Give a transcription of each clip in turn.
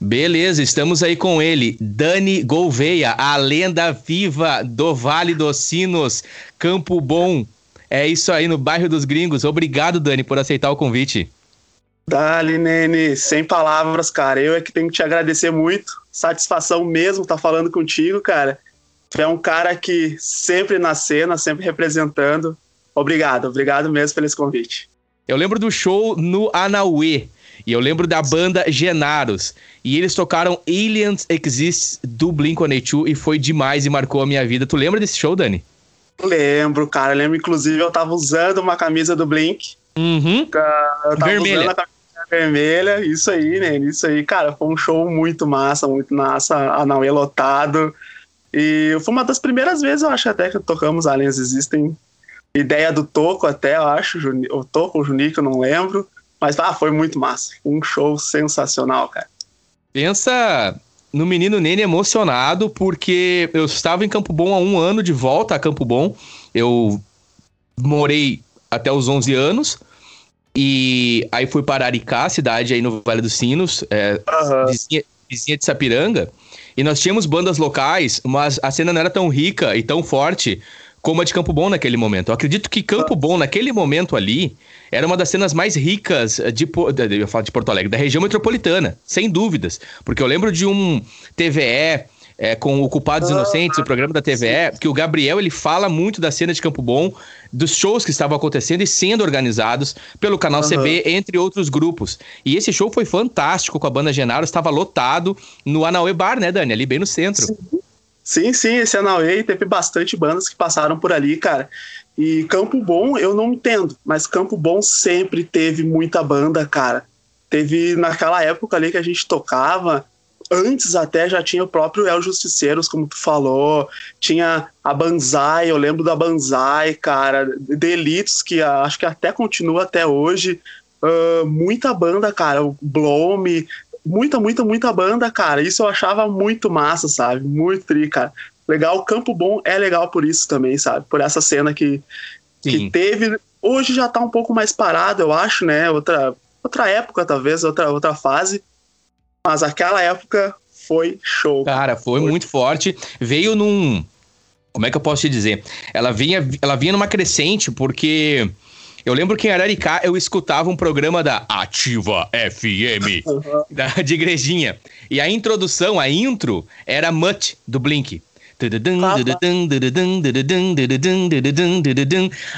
Beleza, estamos aí com ele, Dani Gouveia, a lenda viva do Vale dos Sinos, Campo Bom. É isso aí, no bairro dos Gringos. Obrigado, Dani, por aceitar o convite. Dali, Nene, sem palavras, cara. Eu é que tenho que te agradecer muito. Satisfação mesmo estar tá falando contigo, cara. Tu é um cara que sempre na cena, sempre representando. Obrigado, obrigado mesmo pelo esse convite. Eu lembro do show no Anauê. E eu lembro da banda Genaros. E eles tocaram Aliens Exist do Blink-182 e foi demais e marcou a minha vida. Tu lembra desse show, Dani? Lembro, cara. Lembro, inclusive, eu tava usando uma camisa do Blink. Uhum. Eu tava Vermelha. usando a camisa vermelha. Isso aí, né? Isso aí, cara. Foi um show muito massa, muito massa. A Nauê lotado. E foi uma das primeiras vezes, eu acho, até que tocamos Aliens Existem. Ideia do Toco, até, eu acho. O Toco o Junico, eu não lembro. Mas ah, foi muito massa. Um show sensacional, cara. Pensa no menino Nene emocionado, porque eu estava em Campo Bom há um ano de volta a Campo Bom. Eu morei até os 11 anos. E aí fui para Aricá, cidade aí no Vale dos Sinos, é, Aham. vizinha, vizinha de Sapiranga. E nós tínhamos bandas locais, mas a cena não era tão rica e tão forte como a de Campo Bom naquele momento. Eu acredito que Campo Bom, naquele momento ali, era uma das cenas mais ricas de, eu falar de Porto Alegre, da região metropolitana, sem dúvidas. Porque eu lembro de um TVE é, com o Culpados Inocentes, o programa da TVE, que o Gabriel ele fala muito da cena de Campo Bom, dos shows que estavam acontecendo e sendo organizados pelo canal Aham. CB, entre outros grupos. E esse show foi fantástico com a banda Genaro, estava lotado no Anauê Bar, né, Dani? Ali bem no centro. Sim, sim, esse Anauê teve bastante bandas que passaram por ali, cara. E Campo Bom, eu não entendo, mas Campo Bom sempre teve muita banda, cara. Teve naquela época ali que a gente tocava, antes até já tinha o próprio El Justiceiros, como tu falou, tinha a Banzai, eu lembro da Banzai, cara, Delitos, que acho que até continua até hoje. Ah, muita banda, cara, o Blome, muita, muita, muita banda, cara. Isso eu achava muito massa, sabe? Muito tri, cara. Legal, Campo Bom é legal por isso também, sabe? Por essa cena que, que teve. Hoje já tá um pouco mais parado, eu acho, né? Outra, outra época, talvez, outra, outra fase. Mas aquela época foi show. Cara, foi muito forte. Veio num. Como é que eu posso te dizer? Ela vinha, ela vinha numa crescente, porque. Eu lembro que em Araricá eu escutava um programa da Ativa FM, da, de igrejinha. E a introdução, a intro, era Mutt, do Blink.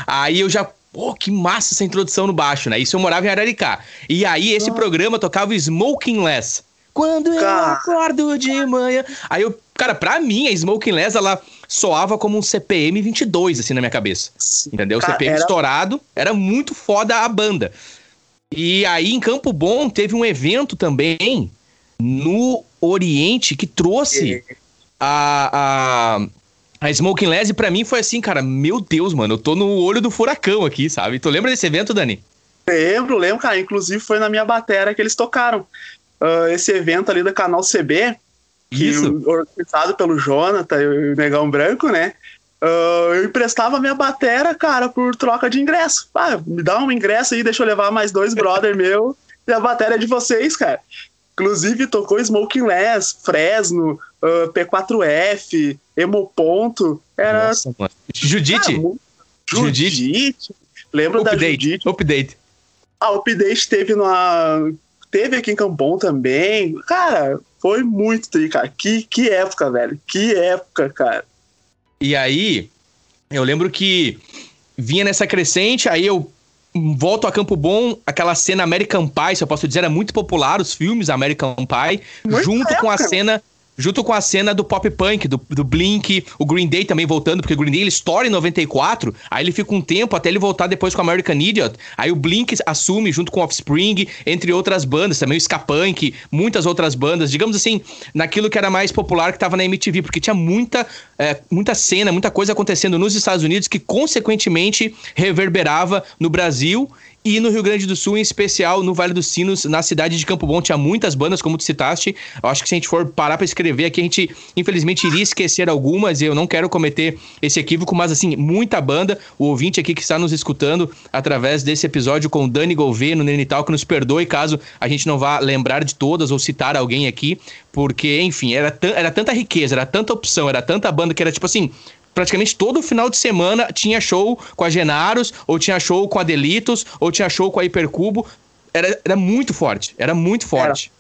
Aí eu já. Pô, que massa essa introdução no baixo, né? Isso eu morava em Araricá. E aí esse programa tocava Smoking Less. Quando eu Cara. acordo de manhã. Aí eu, cara, pra mim, a Smoking Less, ela soava como um CPM 22, assim, na minha cabeça. Entendeu? Cara, CPM era- estourado, era muito foda a banda. E aí, em Campo Bom, teve um evento também no Oriente que trouxe a, a, a Smoking. E pra mim foi assim, cara, meu Deus, mano, eu tô no olho do furacão aqui, sabe? Tu lembra desse evento, Dani? Lembro, lembro, cara. Inclusive foi na minha batera que eles tocaram. Ah, esse evento ali da Canal CB, que Isso. organizado pelo Jonathan e o Negão Branco, né? Ah, eu emprestava minha batera, cara, por troca de ingresso. Ah, me dá um ingresso aí, deixa eu levar mais dois brother meu e a bateria é de vocês, cara. Inclusive tocou Smoking Less, Fresno, ah, P4F, Emo Ponto. Era Nossa. Judite, Ah, Judite. Judite. Lembro da update, Judite. update. A Update teve na. Teve aqui em Campon também. Cara, foi muito tri, cara. Que, que época, velho. Que época, cara. E aí, eu lembro que vinha nessa crescente, aí eu volto a Campo Bom, aquela cena American Pie, se eu posso dizer, era muito popular os filmes American Pie, Muita junto com a época. cena junto com a cena do pop punk, do, do Blink, o Green Day também voltando, porque o Green Day ele estoura em 94, aí ele fica um tempo até ele voltar depois com American Idiot, aí o Blink assume junto com Offspring, entre outras bandas, também o Ska Punk, muitas outras bandas, digamos assim, naquilo que era mais popular que tava na MTV, porque tinha muita, é, muita cena, muita coisa acontecendo nos Estados Unidos que consequentemente reverberava no Brasil E no Rio Grande do Sul, em especial no Vale dos Sinos, na cidade de Campo Bom, tinha muitas bandas, como tu citaste. Eu acho que se a gente for parar para escrever aqui, a gente infelizmente iria esquecer algumas, e eu não quero cometer esse equívoco, mas assim, muita banda. O ouvinte aqui que está nos escutando através desse episódio com o Dani Gouveia no Nenital, que nos perdoe caso a gente não vá lembrar de todas ou citar alguém aqui, porque, enfim, era, era tanta riqueza, era tanta opção, era tanta banda que era tipo assim, praticamente todo final de semana tinha show com a Genaros, ou tinha show com a Delitos, ou tinha show com a Hipercubo. Era, era muito forte, era muito forte.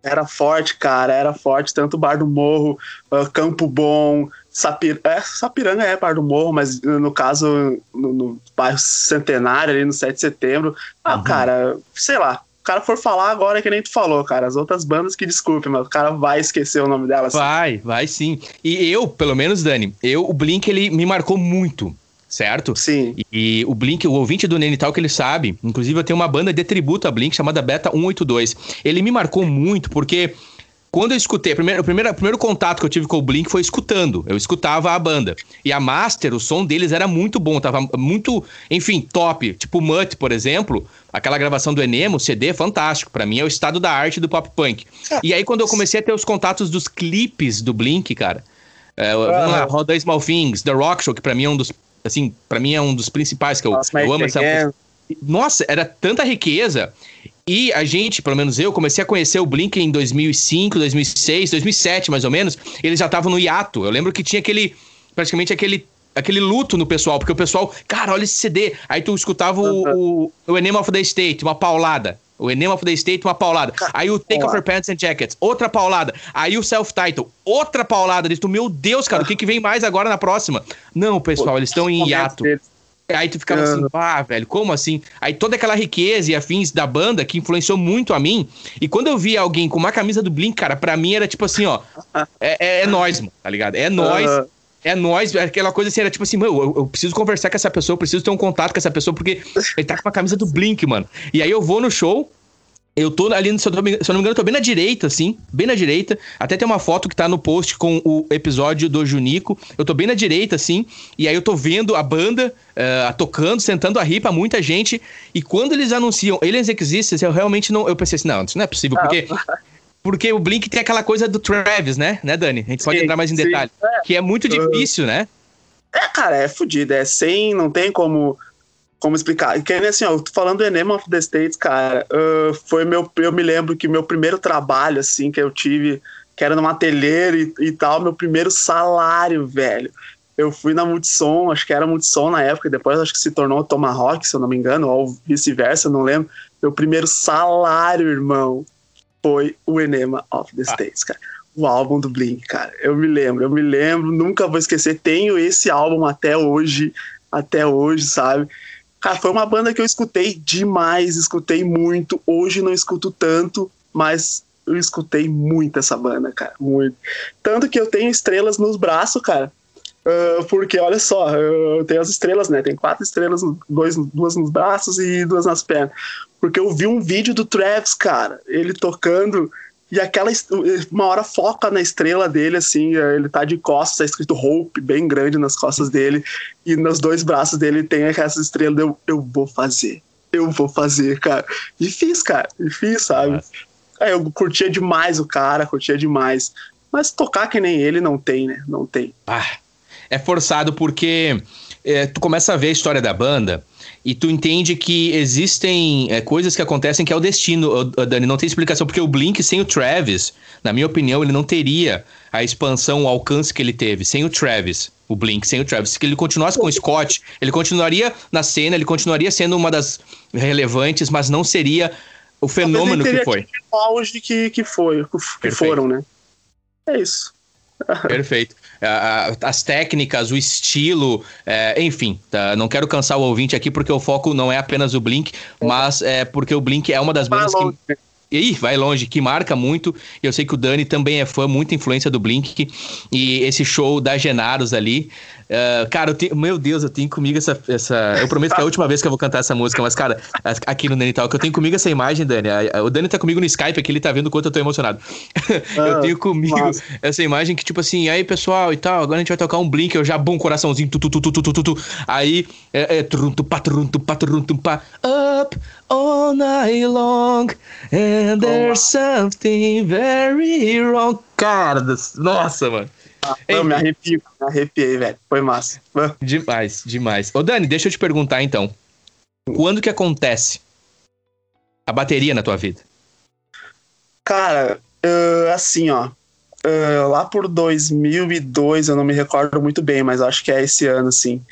Era, era forte, cara, era forte. Tanto Bar do Morro, uh, Campo Bom, Sapir... É, Sapiranga é Bar do Morro, mas no caso, no, no bairro Centenário, ali no 7 de setembro. Ah, uhum. cara, sei lá, o cara for falar agora é que nem tu falou, cara. As outras bandas que desculpem, mas o cara vai esquecer o nome delas. Vai, vai sim. E eu, pelo menos, Dani, eu, o Blink, ele me marcou muito certo? Sim. E, e, o Blink, o ouvinte do Nenital que ele sabe, inclusive eu tenho uma banda de tributo a Blink chamada Beta 182. Ele me marcou muito porque quando eu escutei, primeiro, o primeiro, o primeiro contato que eu tive com o Blink foi escutando. Eu escutava a banda. E a Master, o som deles era muito bom, tava muito, enfim, top. Tipo Mutt, por exemplo, aquela gravação do Enemo, CD, fantástico. para mim é o estado da arte do pop punk. É. E aí quando eu comecei a ter os contatos dos clipes do Blink, cara, é, vamos lá, Roda Small Things, The Rock Show, que pra mim é um dos, assim, para mim é um dos principais que eu, eu amo essa. Nossa, era tanta riqueza. E a gente, pelo menos eu, comecei a conhecer o Blink em 2005, 2006, 2007 mais ou menos. Eles já estavam no hiato. Eu lembro que tinha aquele, praticamente aquele aquele luto no pessoal, porque o pessoal, cara, olha esse CD. Aí tu escutava o, o, o Enema of the State, uma paulada. O Enema of the State, uma paulada. Aí o Take Off Your Pants and Jackets, outra paulada. Aí o Self-Title, outra paulada. Diz tu, meu Deus, cara, o que, que vem mais agora na próxima? Não, pessoal, eles estão em hiato. Aí tu ficava assim, ah, velho, como assim? Aí toda aquela riqueza e afins da banda que influenciou muito a mim. E quando eu via alguém com uma camisa do Blink, cara, pra mim era tipo assim, ó. É, é, é nós, mano, tá ligado? É nós. Uhum. É nós, aquela coisa assim, era tipo assim, mano, eu, eu, preciso conversar com essa pessoa, eu preciso ter um contato com essa pessoa, porque ele tá com a camisa do Blink, mano. E aí eu vou no show, eu tô ali, se eu, tô, se eu não me engano, eu tô bem na direita, assim, bem na direita. Até tem uma foto que tá no post com o episódio do Junico. Eu tô bem na direita, assim, e aí eu tô vendo a banda uh, tocando, sentando a ripa, muita gente. E quando eles anunciam Aliens Existence, eu realmente não. Eu pensei assim, não, isso não é possível, porque. Porque o Blink tem aquela coisa do Travis, né? Né, Dani? A gente pode entrar mais em detalhe. É. Que é muito difícil, né? É, cara, é fodido. É sem. Não tem como como explicar? Que assim, ó, eu tô falando do Enema of the States, cara, uh, foi meu, eu me lembro que meu primeiro trabalho, assim, que eu tive, que era numa ateliê e, e tal, meu primeiro salário, velho. Eu fui na Multissom, acho que era Multissom na época, depois acho que se tornou Tomahawk, se eu não me engano, ou vice-versa, não lembro. Meu primeiro salário, irmão, foi o Enema of the ah. States, cara. O álbum do Blink, cara. Eu me lembro, eu me lembro, nunca vou esquecer. Tenho esse álbum até hoje, até hoje, sabe? Cara, foi uma banda que eu escutei demais, escutei muito. Hoje não escuto tanto, mas eu escutei muito essa banda, cara, muito. Tanto que eu tenho estrelas nos braços, cara. Uh, porque olha só, eu tenho as estrelas, né? Tem quatro estrelas, dois, duas nos braços e duas nas pernas. Porque eu vi um vídeo do Travis, cara, ele tocando e aquela uma hora foca na estrela dele, assim, ele tá de costas, tá escrito Hope bem grande nas costas dele, e nos dois braços dele tem essa estrela. Eu, eu vou fazer, eu vou fazer, cara. E fiz, cara, e fiz, sabe? É, eu curtia demais o cara, curtia demais. Mas tocar que nem ele não tem, né? Não tem. Ah, é forçado porque é, tu começa a ver a história da banda e tu entende que existem é, coisas que acontecem que é o destino, Dani. Não tem explicação, porque o Blink sem o Travis, na minha opinião, ele não teria a expansão, o alcance que ele teve. Sem o Travis, o Blink, sem o Travis. Se ele continuasse com o Scott, ele continuaria na cena, ele continuaria sendo uma das relevantes, mas não seria o fenômeno que foi. O auge que, que foi, que foram, né? É isso. Perfeito as técnicas, o estilo, é, enfim, tá? não quero cansar o ouvinte aqui porque o foco não é apenas o Blink, mas é porque o Blink é uma das bandas que. E vai longe, que marca muito. Eu sei que o Dani também é fã, muita influência do Blink. E esse show da Genaros ali, Uh, cara, eu tenho, meu Deus, eu tenho comigo essa, essa. Eu prometo que é a última vez que eu vou cantar essa música, mas, cara, aqui no Dani Talk, eu tenho comigo essa imagem, Dani. O Dani tá comigo no Skype aqui, ele tá vendo o quanto eu tô emocionado. Ah, eu tenho comigo nossa. essa imagem que, tipo assim, aí, pessoal, e tal, agora a gente vai tocar um blink, eu já bum, coraçãozinho, tu, tu, tu, tu, tu, tu, tu, Aí, é, é, trum, tu, pá, trum, tu, pá, trum, tu, pá, up all night long, and there's something very wrong. Cara, nossa, mano. Ah, eu me arrepio, me arrepiei, velho. Foi massa. Demais, demais. Ô, Dani, deixa eu te perguntar então. Quando que acontece a bateria na tua vida? Cara, uh, assim, ó. Uh, lá por 2002, eu não me recordo muito bem, mas acho que é esse ano, assim.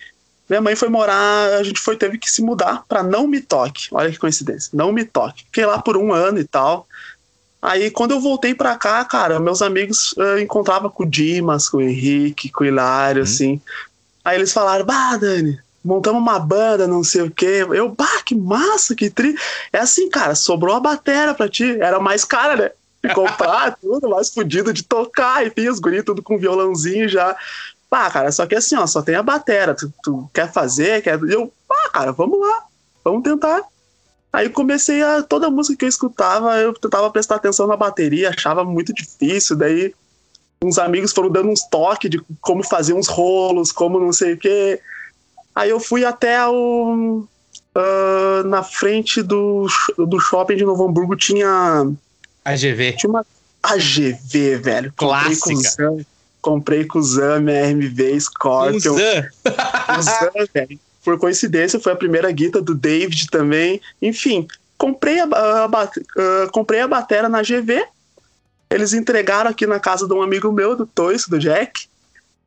Minha mãe foi morar, a gente foi teve que se mudar para Não Me Toque. Olha que coincidência, Não Me Toque. Fiquei lá por um ano e tal. Aí quando eu voltei pra cá, cara, meus amigos eu encontrava com o Dimas, com o Henrique, com o Hilário, hum. assim. Aí eles falaram, bah, Dani, montamos uma banda, não sei o quê. Eu, bah, que massa, que tri. É assim, cara, sobrou a batera pra ti. Era mais cara, né? De comprar tudo, mais fodido de tocar. Enfim, os guris tudo com violãozinho já. Pá, cara, só que assim, ó, só tem a batera. Tu, tu quer fazer? Quer... Eu, pá, cara, vamos lá. Vamos tentar. Aí comecei a. Toda música que eu escutava, eu tentava prestar atenção na bateria, achava muito difícil. Daí uns amigos foram dando uns toques de como fazer uns rolos, como não sei o quê. Aí eu fui até o. Uh, na frente do, do shopping de Novo Hamburgo tinha. AGV. Tinha uma AGV, velho. Clássica. Comprei com o Zam, RMV, Scorpion. Com o Zam, velho por coincidência, foi a primeira guita do David também. Enfim, comprei a, a, a uh, comprei a batera na GV. Eles entregaram aqui na casa de um amigo meu, do Toice, do Jack.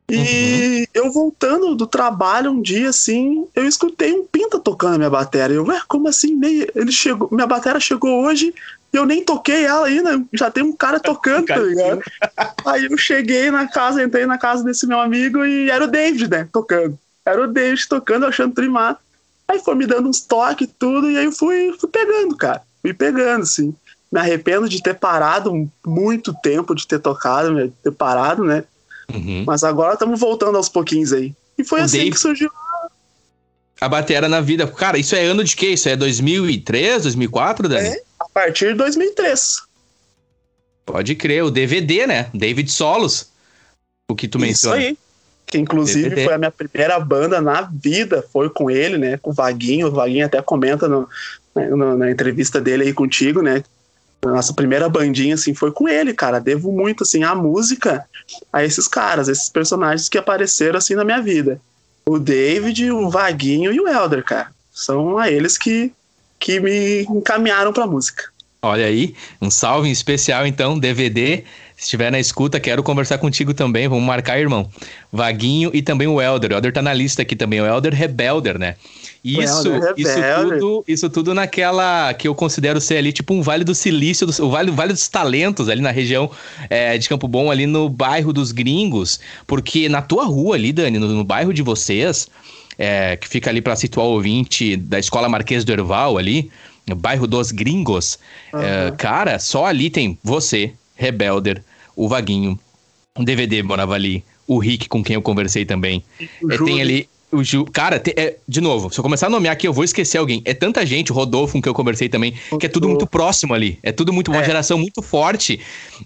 E uhum. eu voltando do trabalho um dia, assim, eu escutei um pinta tocando a minha bateria. Eu, ué, como assim? Nem, ele chegou, minha bateria chegou hoje e eu nem toquei ela ainda. Já tem um cara tocando, tá ligado? Aí eu cheguei na casa, entrei na casa desse meu amigo e era o David, né, tocando. Era o David tocando, achando trimar. Aí foi me dando uns toques e tudo, e aí eu fui, fui pegando, cara. Fui pegando, assim. Me arrependo de ter parado muito tempo, de ter tocado, de ter parado, né? Uhum. Mas agora estamos voltando aos pouquinhos aí. E foi o assim que surgiu a batera na vida. Cara, isso é ano de quê? Isso é 2003, 2004, Dani? É, a partir de 2003. Pode crer, o DVD, né? David Solos. O que tu isso menciona. Isso aí que inclusive DVD. foi a minha primeira banda na vida, foi com ele, né, com o Vaguinho, o Vaguinho até comenta no, no, na entrevista dele aí contigo, né, nossa primeira bandinha, assim, foi com ele, cara, devo muito, assim, a música a esses caras, esses personagens que apareceram, assim, na minha vida, o David, o Vaguinho e o Elder, cara, são a eles que, que me encaminharam pra música. Olha aí, um salve especial então, DVD se estiver na escuta, quero conversar contigo também. Vamos marcar, irmão. Vaguinho e também o Elder. O Elder tá na lista aqui também. O Elder Rebelder, né? Isso, isso tudo, isso tudo naquela que eu considero ser ali tipo um Vale do Silício, do, o vale, vale dos Talentos ali na região é, de Campo Bom, ali no bairro dos Gringos, porque na tua rua ali, Dani, no, no bairro de vocês, é, que fica ali para situar o ouvinte da Escola Marquês do Erval ali, no bairro dos Gringos, uhum. é, cara, só ali tem você, Rebelder, o Vaguinho, o DVD morava ali, o Rick, com quem eu conversei também. É, tem ali o Ju. Cara, é, de novo, se eu começar a nomear aqui, eu vou esquecer alguém. É tanta gente, o Rodolfo, com quem eu conversei também, que é tudo muito próximo ali. É tudo muito, uma é. geração muito forte.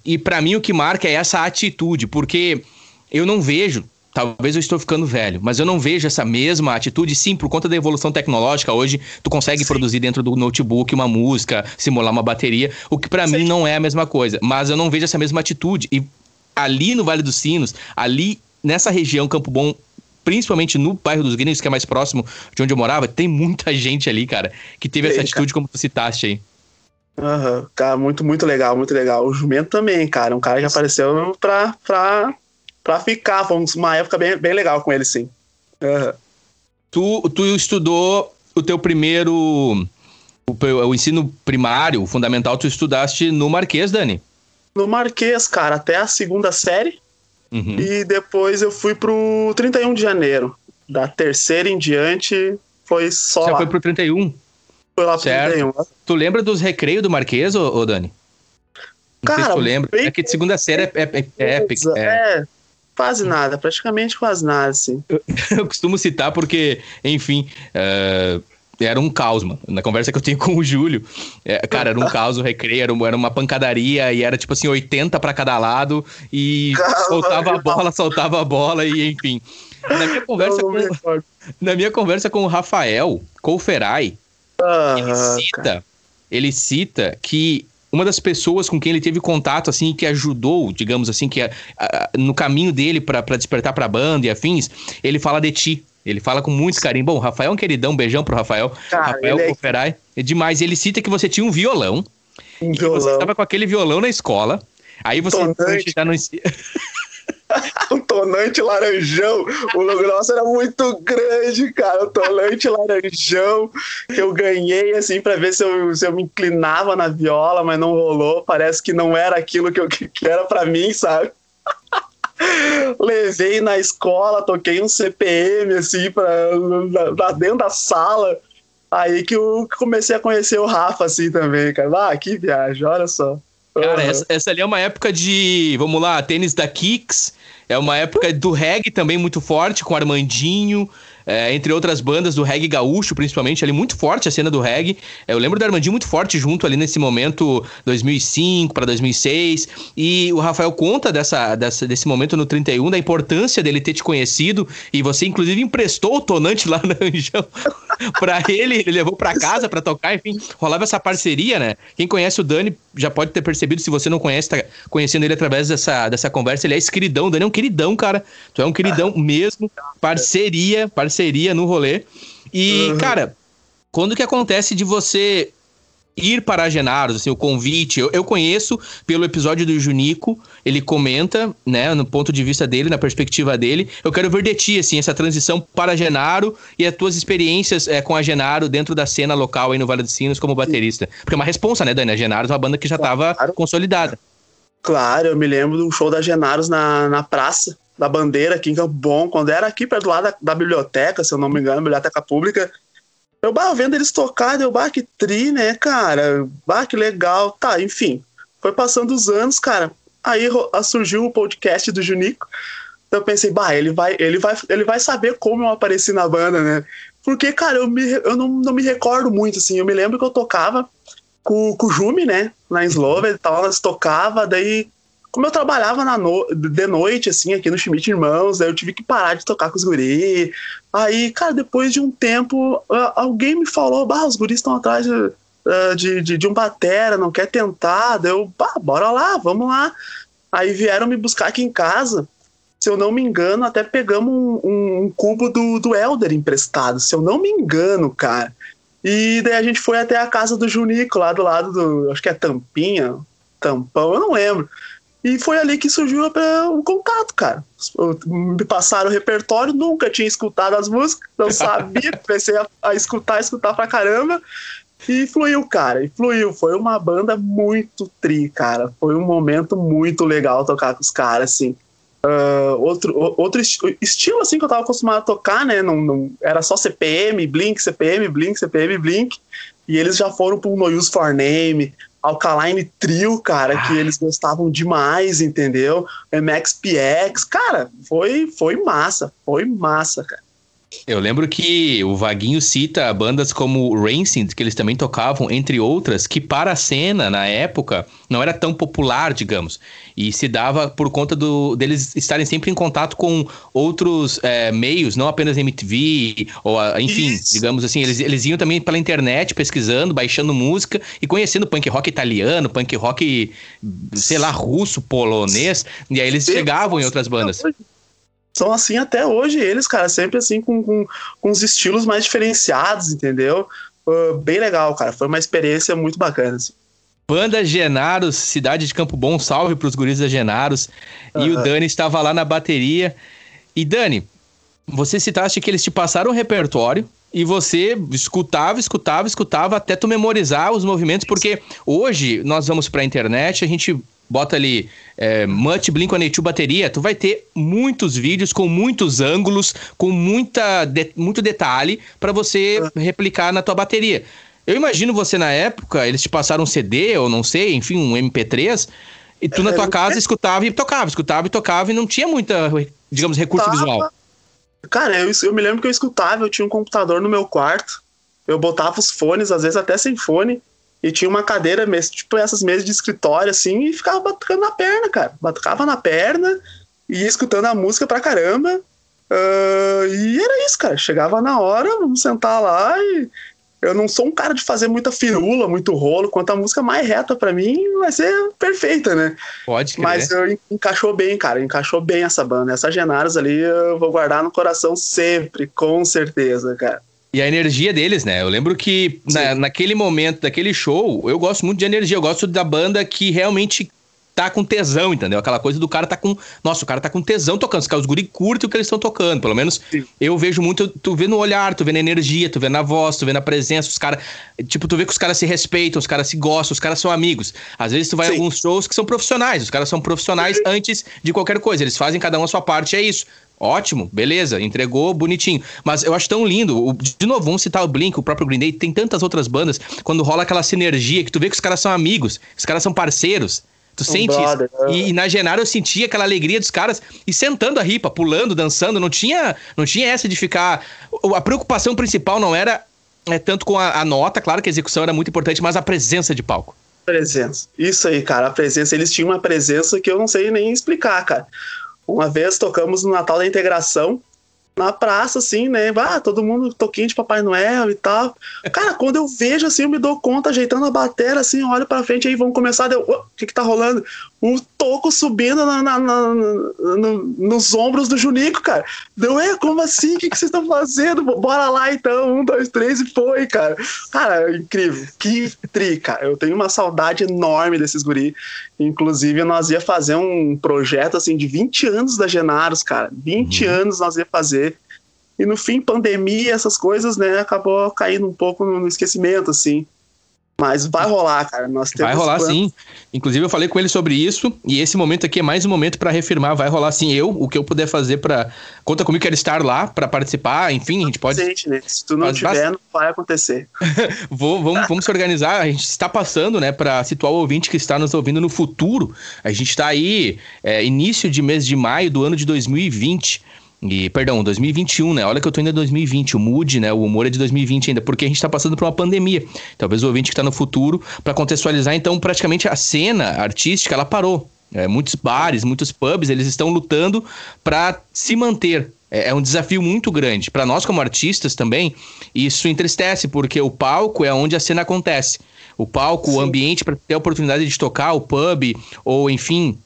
E para mim o que marca é essa atitude, porque eu não vejo Talvez eu estou ficando velho, mas eu não vejo essa mesma atitude. Sim, por conta da evolução tecnológica, hoje tu consegue Sim. produzir dentro do notebook uma música, simular uma bateria, o que para mim não é a mesma coisa. Mas eu não vejo essa mesma atitude. E ali no Vale dos Sinos, ali nessa região Campo Bom, principalmente no bairro dos Gringos, que é mais próximo de onde eu morava, tem muita gente ali, cara, que teve essa atitude como tu citaste aí. Aham, uhum. cara, muito, muito legal, muito legal. O Jumento também, cara, um cara que apareceu pra, pra para ficar. Foi uma época bem, bem legal com ele, sim. Uhum. Tu, tu estudou o teu primeiro. O, o, ensino primário, o fundamental, tu estudaste no Marquês, Dani? No Marquês, cara, até a segunda série. Uhum. E depois eu fui pro 31 de janeiro. Da terceira em diante, foi só. Você lá. foi pro 31? Foi lá pro certo. 31. Tu lembra dos recreios do Marquês, ô, ô Dani? Não Cara, se tu lembra. É que de segunda série é, é, é épica. É. é. Quase nada, praticamente quase nada, sim. Eu, eu costumo citar porque, enfim, uh, era um caos, mano. Na conversa que eu tenho com o Júlio, é, cara, era um caos o recreio, era, era, uma pancadaria e era tipo assim, 80 para cada lado e Calma, soltava a bola, soltava a bola e enfim. Na minha conversa, com, na minha conversa com o Rafael Colferai, ah, ele cita, cara. ele cita que uma das pessoas com quem ele teve contato, assim, que ajudou, digamos assim, que a, a, no caminho dele para despertar pra banda e afins, ele fala de ti. Ele fala com muito carinho. Bom, Rafael é um queridão, um beijão pro Rafael. Cara, Rafael é... Coferai. É demais. Ele cita que você tinha um violão. Um violão. Você estava com aquele violão na escola. Aí você já não. um tonante laranjão. O nosso era muito grande, cara. O tonante laranjão que eu ganhei, assim, para ver se eu, se eu me inclinava na viola, mas não rolou. Parece que não era aquilo que, eu, que era para mim, sabe? Levei na escola, toquei um CPM, assim, pra, pra dentro da sala. Aí que eu comecei a conhecer o Rafa, assim, também, cara. Ah, que viagem, olha só. Cara, essa, essa, ali é uma época de, vamos lá, tênis da Kicks, é uma época do reggae também muito forte, com Armandinho, é, entre outras bandas do reggae gaúcho, principalmente, ali muito forte a cena do reggae. É, eu lembro do Armandinho muito forte junto ali nesse momento, 2005 para 2006. E o Rafael conta dessa, dessa, desse momento no 31, da importância dele ter te conhecido. E você, inclusive, emprestou o tonante lá na Anjão para ele, ele levou para casa para tocar, enfim, rolava essa parceria, né? Quem conhece o Dani já pode ter percebido, se você não conhece, tá conhecendo ele através dessa, dessa conversa, ele é esse queridão, o Dani é um queridão, cara. Tu é um queridão mesmo, parceria, parceria no rolê. E, uhum. cara, quando que acontece de você ir para Genaros, assim, o convite. Eu, eu conheço pelo episódio do Junico, ele comenta, né, no ponto de vista dele, na perspectiva dele. Eu quero ver de ti, assim, essa transição para Genaro e as tuas experiências é, com a Genaro dentro da cena local aí no Vale dos Sinos como baterista. Porque é uma responsa, né, Dani? A Genaro é uma banda que já estava claro. consolidada. Claro, eu me lembro do show da Genaros na, na praça da Bandeira aqui em Campo Bom, quando era aqui perto do lado da, da biblioteca, se eu não me engano, biblioteca pública. Eu, bah, vendo eles tocar, deu, bah, que tri, né, cara? Bah, que legal. Tá, enfim. Foi passando os anos, cara. Aí surgiu o podcast do Junico. Então eu pensei, bah, ele vai, ele vai, ele vai saber como eu apareci na banda, né? Porque, cara, eu, me, eu não, não me recordo muito, assim. Eu me lembro que eu tocava com, com o Jumi, né? Na Slover e tal, nós tocava, daí como eu trabalhava na no... de noite, assim, aqui no Schmidt Irmãos, eu tive que parar de tocar com os guris. Aí, cara, depois de um tempo, alguém me falou, bah, os guris estão atrás de, de, de, de, um batera, não quer tentar? Daí eu, bah, bora lá, vamos lá. Aí vieram me buscar aqui em casa. Se eu não me engano, até pegamos um, um, um cubo do, do Elder emprestado. Se eu não me engano, cara. E daí a gente foi até a casa do Junico, lá do lado do. Acho que é Tampinha, Tampão, eu não lembro. E foi ali que surgiu o contato, cara. Me passaram o repertório, nunca tinha escutado as músicas, não sabia, comecei a, a escutar, escutar pra caramba. E fluiu, cara, e fluiu. Foi uma banda muito tri, cara. Foi um momento muito legal tocar com os caras, assim. Uh, outro, outro estilo, assim, que eu tava acostumado a tocar, né? Não, não, era só CPM, Blink, CPM, Blink, CPM, Blink. E eles já foram pro No Use For Name, Alkaline Trio, cara, ah. que eles gostavam demais, entendeu? MXPX, cara, foi, foi massa, foi massa, cara. Eu lembro que o Vaguinho cita bandas como Rancid, que eles também tocavam, entre outras, que para a cena, na época, não era tão popular, digamos. E se dava por conta do, deles estarem sempre em contato com outros é, meios, não apenas MTV, ou enfim, Isso. digamos assim, eles, eles iam também pela internet pesquisando, baixando música e conhecendo punk rock italiano, punk rock, sei lá, russo, polonês, e aí eles chegavam em outras bandas são assim até hoje, eles, cara, sempre assim com, com, com os estilos mais diferenciados, entendeu? Uh, bem legal, cara. Foi uma experiência muito bacana, assim. Banda Genaros, cidade de Campo Bom, salve pros guris da Genaros. Uhum. E o Dani estava lá na bateria. E Dani, você citaste que eles te passaram o repertório e você escutava, escutava, escutava até tu memorizar os movimentos, porque hoje nós vamos para a internet, a gente bota ali é, Much Blink-182 bateria, tu vai ter muitos vídeos com muitos ângulos, com muita de, muito detalhe para você ah. replicar na tua bateria. Eu imagino você na época, eles te passaram um CD ou não sei, enfim, um MP3, E tu na tua casa escutava e tocava, escutava e tocava e não tinha muita, digamos, recurso visual. Cara, eu, eu me lembro que eu escutava, eu tinha um computador no meu quarto, eu botava os fones, às vezes até sem fone, e tinha uma cadeira, mes- tipo essas mesas de escritório, assim, e ficava batucando na perna, cara. Batucava na perna, e ia escutando a música pra caramba. ah, e era isso, cara. Chegava na hora, vamos sentar lá e. Eu não sou um cara de fazer muita firula, muito rolo. Quanto a música mais reta pra mim, vai ser perfeita, né? Pode crer. Mas eu, en- encaixou bem, cara. Encaixou bem essa banda. Essa Genaros ali eu vou guardar no coração sempre, com certeza, cara. E a energia deles, né? Eu lembro que na, naquele momento, daquele show, eu gosto muito de energia. Eu gosto da banda que realmente tá com tesão, entendeu? Aquela coisa do cara tá com. Nossa, o cara tá com tesão tocando. Os caras, os guri curtem o que eles estão tocando. Pelo menos Sim. eu vejo muito. Tu vê no olhar, tu vê na energia, tu vê na voz, tu vê na presença. Os caras. Tipo, tu vê que os caras se respeitam, os caras se gostam, os caras são amigos. Às vezes tu vai a alguns shows que são profissionais. Os caras são profissionais antes de qualquer coisa. Eles fazem cada um a sua parte, é isso. Ótimo, beleza, entregou bonitinho. Mas eu acho tão lindo. o- de novo, vamos citar o Blink, o próprio Green Day, tem tantas outras bandas, quando rola aquela sinergia, que tu vê que os caras são amigos, os caras são parceiros. Tu Um sente brother, isso. E, e na Genaro eu sentia aquela alegria dos caras e sentando a ripa, pulando, dançando. Não tinha, não tinha essa de ficar. A preocupação principal não era é, tanto com a, a nota, claro que a execução era muito importante, mas a presença de palco. Presença. Isso aí, cara. A presença. Eles tinham uma presença que eu não sei nem explicar, cara. Uma vez tocamos no Natal da Integração, na praça, assim, né? Ah, todo mundo toquinho de Papai Noel e tal. Cara, quando eu vejo assim, eu me dou conta, ajeitando a bateria, assim, olho pra frente, aí vamos começar. Deu, "Ô, o que que tá rolando? O toco subindo na- na- na- no- nos ombros do Junico, cara. Deu, é, como assim? O que, que vocês estão fazendo? Bora lá então, um, dois, três e foi, cara. Cara, incrível. Que tri, cara. Eu tenho uma saudade enorme desses guri. Inclusive, nós ia fazer um projeto assim de 20 anos da Genaros, cara. 20 Uhum. anos nós ia fazer. E no fim, pandemia, essas coisas, né, acabou caindo um pouco no no esquecimento, assim. Mas vai rolar, cara. Nós temos Vai rolar planos- sim. Inclusive, eu falei com ele sobre isso. E esse momento aqui é mais um momento pra reafirmar. Vai rolar sim. Eu, o que eu puder fazer pra. Conta comigo, quero estar lá pra participar. Enfim, a gente pode. Né? Se tu não Mas tiver, não vai acontecer. Vou, vamos, vamos se organizar. A gente está passando, né, para situar o ouvinte que está nos ouvindo no futuro. A gente está aí, é, início de mês de maio do ano de 2020. E, perdão, 2021, né? Olha que eu tô ainda em 2020. O mood, né? O humor é de 2020 ainda, porque a gente tá passando por uma pandemia. Talvez o ouvinte que tá no futuro, para contextualizar, então, praticamente a cena artística, ela parou. É, muitos bares, muitos pubs, eles estão lutando para se manter. É, é um desafio muito grande. Para nós, como artistas também, isso entristece, porque o palco é onde a cena acontece. O palco, o Sim. ambiente para ter a oportunidade de tocar, o pub, ou enfim,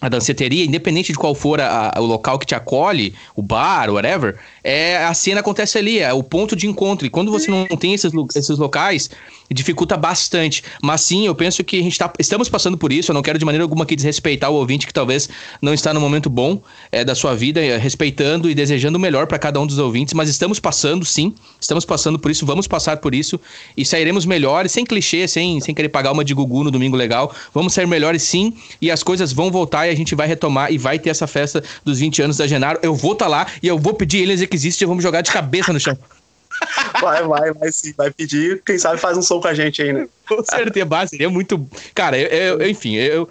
a danceteria, independente de qual for a- a- o local que te acolhe, o bar, whatever, é, a cena acontece ali, é o ponto de encontro. E quando você não tem esses, esses locais, dificulta bastante. Mas sim, eu penso que a gente tá, estamos passando por isso. Eu não quero de maneira alguma aqui desrespeitar o ouvinte que talvez não está no momento bom é, da sua vida, é, respeitando e desejando o melhor para cada um dos ouvintes. Mas estamos passando, sim, estamos passando por isso, vamos passar por isso e sairemos melhores, sem clichê, sem, sem querer pagar uma de Gugu no domingo legal. Vamos sair melhores, sim, e as coisas vão voltar e a gente vai retomar e vai ter essa festa dos 20 anos da Genaro. Eu vou estar lá e eu vou pedir eles requisitos e vamos jogar de cabeça no chão. Vai, vai, vai sim. Vai pedir. Quem sabe faz um som com a gente aí, né? Com certeza, seria muito. Cara, eu, eu- enfim, eu.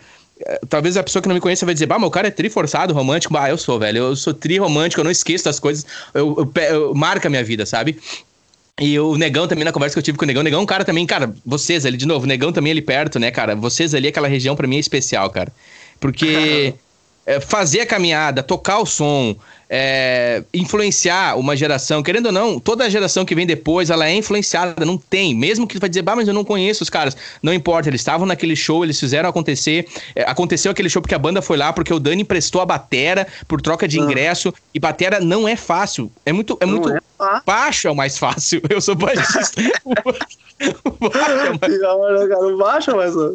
Talvez a pessoa que não me conheça vai dizer, bah, o cara é tri forçado, romântico. Bah, eu sou, velho. Eu sou tri romântico, eu não esqueço das coisas. Eu, eu, eu- marca a minha vida, sabe? E o Negão também, na conversa que eu tive com o Negão, o Negão é um cara também, cara, vocês ali, de novo, o Negão também ali perto, né, cara? Vocês ali, aquela região pra mim é especial, cara. Porque é, fazer a caminhada, tocar o som, é, influenciar uma geração, querendo ou não, toda a geração que vem depois, ela é influenciada, não tem. Mesmo que vai dizer, bah, mas eu não conheço os caras. Não importa, eles estavam naquele show, eles fizeram acontecer. É, aconteceu aquele show porque a banda foi lá, porque o Dani emprestou a batera por troca de Ah. ingresso. E batera não é fácil. É muito, é Não muito é fácil. baixo é o mais fácil. Eu sou baixista. O baixo é o mais- agora, cara, não baixa, mas. ó,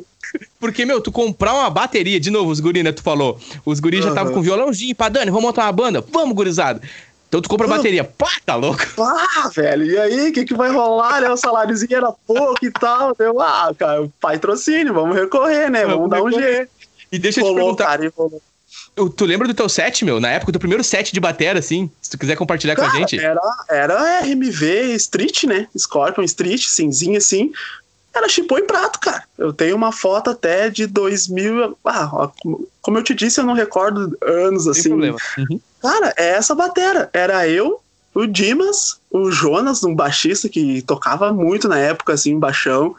Porque, meu, tu comprar uma bateria, de novo, os guri, né, tu falou. Os guri já Aham. estavam com violãozinho, pá, Dani, vamos montar uma banda? Vamos, gurizada. Então tu compra a bateria. Pá, tá louco? Ah, velho, e aí, o que, que vai rolar, né? O saláriozinho era pouco e tal. Deu, ah, cara, patrocínio, vamos recorrer, né? Vamos, Vamos dar um jeito. E deixa eu te perguntar, cara, rolou. tu- lembra do teu set, meu? Na época do primeiro set de batera, assim, se tu quiser compartilhar com a Cara, gente. Era, era RMV Street, né? Scorpion Street, cinzinho assim. Era chipô e prato, cara. Eu tenho uma foto até de 2000. Ah, como eu te disse, eu não recordo anos assim. Sem problema. Uhum. Cara, é essa batera. Era eu, o Dimas, o Jonas, um baixista que tocava muito na época, assim, baixão.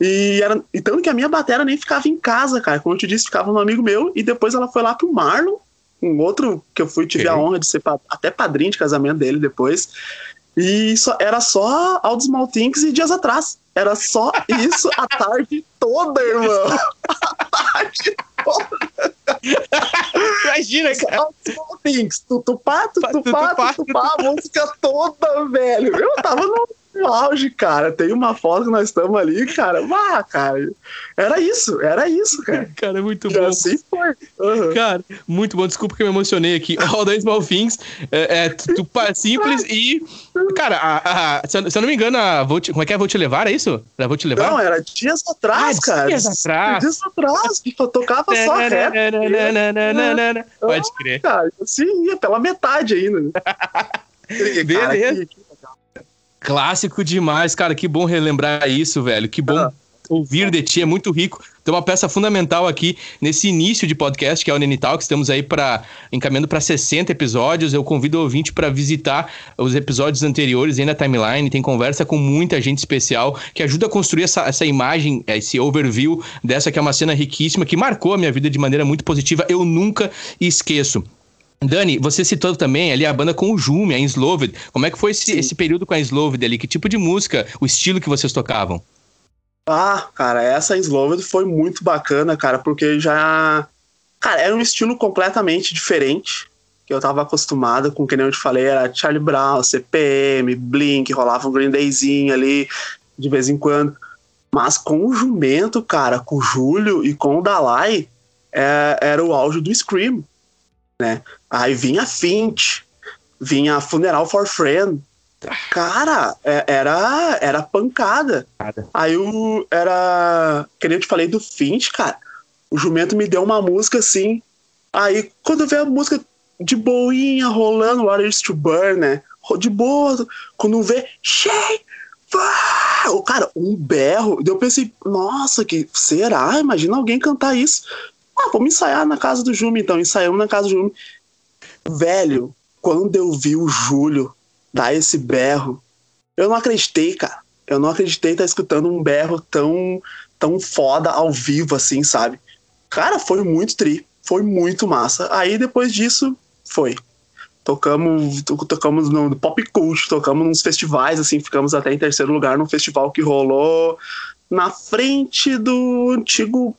E, era, e tanto que a minha batera nem ficava em casa, cara. Como eu te disse, ficava um amigo meu. E depois ela foi lá pro Marlon, um outro que eu fui, tive a honra de ser até padrinho de casamento dele depois. E só, era só Aldos Maltinks e dias atrás. Era só isso a tarde toda, irmão. A tarde toda. Imagina, cara. Aldos Maltinks, tutupá, tutupá, tutupá, tutupá, a música toda, velho. Eu tava no no auge, cara. Tem uma foto que nós estamos ali, cara. Vá, cara. Era isso, era isso, cara. cara, muito bom. Assim foi. Uhum. Cara, muito bom. Desculpa que eu me emocionei aqui. All the Small Things é, é simples e. Cara, a, a, se, eu, não me engano, a vou te, como é que é? Vou te levar? É isso? Era vou te levar? Não, era dias atrás, ah, cara. Dias atrás. Dias atrás, que eu tocava só rap. Pode crer. Cara, assim, ia pela metade ainda. Beleza. Clássico demais, cara. Que bom relembrar isso, velho. Que bom. Ah. Ouvir de ti é muito rico. Tem uma peça fundamental aqui nesse início de podcast, que é o Nene Talk. Estamos aí para encaminhando para 60 episódios. Eu convido o ouvinte para visitar os episódios anteriores aí na timeline. Tem conversa com muita gente especial que ajuda a construir essa, essa imagem, esse overview dessa que é uma cena riquíssima que marcou a minha vida de maneira muito positiva. Eu nunca esqueço. Dani, você citou também ali a banda com o Jume, a Ensloved. Como é que foi esse, esse período com a Ensloved ali? Que tipo de música, o estilo que vocês tocavam? Ah, cara, essa Ensloved foi muito bacana, cara, porque já. Cara, era um estilo completamente diferente que eu tava acostumado com, que nem eu te falei, era Charlie Brown, CPM, Blink, rolava um Green Dayzinho ali de vez em quando. Mas com o Jumento, cara, com o Júlio e com o Dalai, é, era o auge do Scream né? Aí vinha Fint, vinha Funeral for Friend. Cara, é, era, era pancada. Aí o. Era. Que nem eu te falei do Fint, cara. O jumento me deu uma música assim. Aí, quando veio a música de boinha rolando, What is to Burn, né? De boa. Quando vê, shake! O cara, um berro. Eu pensei, nossa, que será? Imagina alguém cantar isso. Ah, vamos ensaiar na casa do Júlio, então. Ensaiamos na casa do Júlio. Velho, quando eu vi o Júlio dar esse berro, eu não acreditei, cara. Eu não acreditei estar escutando um berro tão, tão foda ao vivo, assim, sabe? Cara, foi muito tri. Foi muito massa. Aí depois disso, foi. Tocamos, tocamos no Pop Cult, tocamos nos festivais, assim, ficamos até em terceiro lugar num festival que rolou na frente do antigo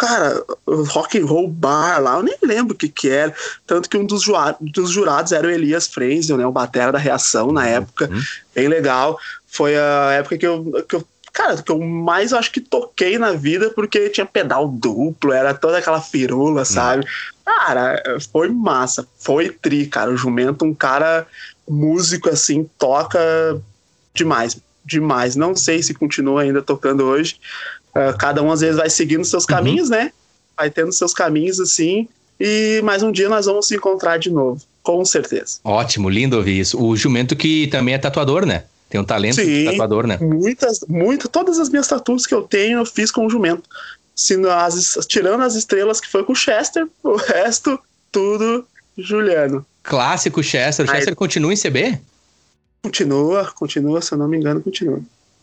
cara, rock and roll bar lá, eu nem lembro o que que era. Tanto que um dos, dos jurados era o Elias Frenzel, né? O batera da Reação na época. Uhum. Bem legal. Foi a época que eu, que eu cara, que eu mais acho que toquei na vida porque tinha pedal duplo, era toda aquela firula, sabe? Uhum. Cara, foi massa, foi tri, cara. O Jumento, um cara músico assim, toca demais, demais. Não sei se continua ainda tocando hoje, Uh, cada um às vezes vai seguindo seus uhum. caminhos, uhum. né? Vai tendo seus caminhos assim. E mais um dia nós vamos se encontrar de novo, com certeza. Ótimo, lindo ouvir isso. O jumento que também é tatuador, né? Tem um talento Sim, de tatuador, né? Muitas, muitas, todas as minhas tatuas que eu tenho eu fiz com o jumento. Se as, tirando as estrelas que foi com o Chester, o resto, tudo Juliano. Clássico Chester. O Chester continua em CB? Continua, continua, se eu não me engano, continua.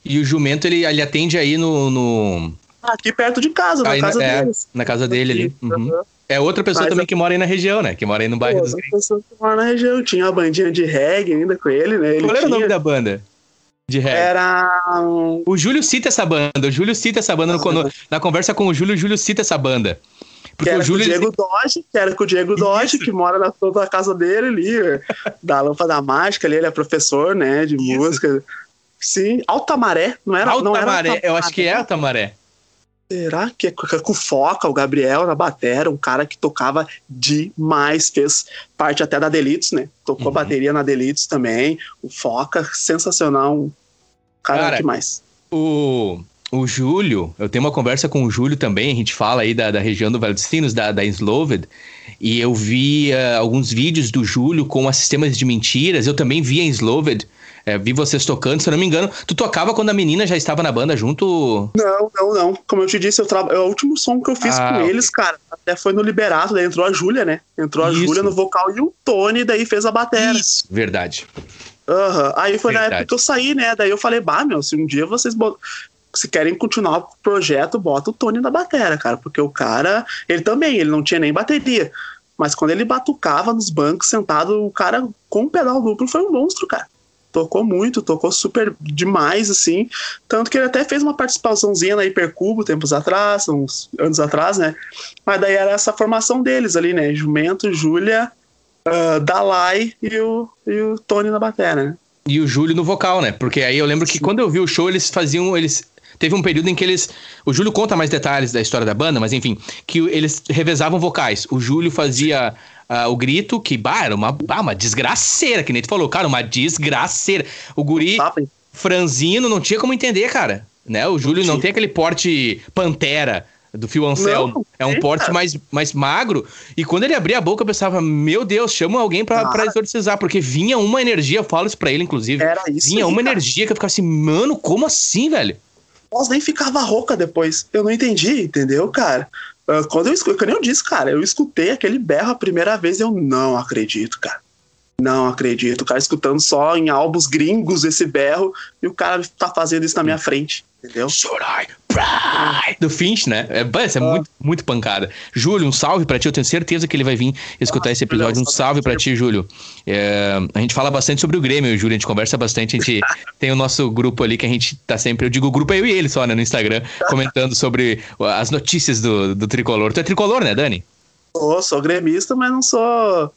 E o jumento, ele, ele atende aí no. no... Aqui perto de casa, na aí, casa é, deles. Na casa dele ali. Uhum. É outra pessoa Mas também que mora aí na região, né? Que mora aí no bairro dos Outra pessoa que mora na região. Tinha uma bandinha de reggae ainda com ele, né? Ele Qual era tinha... o nome da banda? De reggae? Era. O Júlio cita essa banda. O Júlio cita essa banda. No, na conversa com o Júlio, o Júlio cita essa banda. Porque que era o Júlio. Com o Diego Dodge, que era com o Diego Dodge, que mora na, na casa dele ali, da Lâmpada Mágica ali. Ele é professor, né? De Isso. música. Sim, Alta Maré, não era? Alta não era Maré, eu acho que é Alta Maré. Será que é com o Foca, o Gabriel na batera, um cara que tocava demais, fez parte até da Delitos, né? Tocou uhum. bateria na Delitos também. O Foca, sensacional, um cara, cara demais. O, o Júlio, eu tenho uma conversa com o Júlio também, a gente fala aí da, da região do Vale dos Sinos, da, da Sloved, e eu vi uh, alguns vídeos do Júlio com sistemas de mentiras, eu também vi em Sloved, É, vi vocês tocando, se eu não me engano. Tu tocava quando a menina já estava na banda junto? Não, não, não. Como eu te disse, eu tra... é o último som que eu fiz ah, com okay. eles, cara. Até foi no Liberato, daí entrou a Júlia, né? Entrou a Júlia no vocal e o Tony, daí fez a bateria. Isso, verdade. Uhum. Aí foi verdade. na época que eu saí, né? Daí eu falei, bah, meu, se um dia vocês se querem continuar o projeto, bota o Tony na bateria, cara. Porque o cara, ele também, ele não tinha nem bateria. Mas quando ele batucava nos bancos sentado, o cara com o pedal duplo foi um monstro, cara tocou muito, tocou super demais, assim. Tanto que ele até fez uma participaçãozinha na Hipercubo tempos atrás, uns anos atrás, né? Mas daí era essa formação deles ali, né? Jumento, Júlia, uh, Dalai e o, e o Tony na bateria, né? E o Júlio no vocal, né? Porque aí eu lembro que Sim. quando eu vi o show, eles faziam. Eles teve um período em que eles. O Júlio conta mais detalhes da história da banda, mas enfim, que eles revezavam vocais. O Júlio fazia uh, o grito, que bah, era uma, bah, uma desgraceira, que nem tu falou, cara, uma desgraceira. O guri franzino não tinha como entender, cara. Né? O Júlio não tem aquele porte pantera do Phil Anselmo. é um porte mais, mais magro. E quando ele abria a boca, eu pensava, meu Deus, chama alguém pra, pra exorcizar. Porque vinha uma energia, eu falo isso pra ele, inclusive. Era isso vinha aí, uma cara. energia que eu ficava assim, mano, como assim, velho? Voz nem ficava rouca depois. Eu não entendi, entendeu, cara? Uh, quando eu escutei, eu disse, cara, eu escutei aquele berro a primeira vez e eu não acredito, cara. Não acredito. O cara escutando só em álbuns gringos esse berro e o cara tá fazendo isso na minha frente. Entendeu? Should I do Finch, né? É, isso é ah. muito, muito pancada. Júlio, um salve pra ti. Eu tenho certeza que ele vai vir escutar ah, esse episódio. Um salve pra ti, Júlio. É, a gente fala bastante sobre o Grêmio, Júlio. A gente conversa bastante. A gente tem o nosso grupo ali que a gente tá sempre. Eu digo grupo é eu e ele só, né? No Instagram, comentando sobre as notícias do, do tricolor. Tu é tricolor, né, Dani? Sou, sou gremista, mas não sou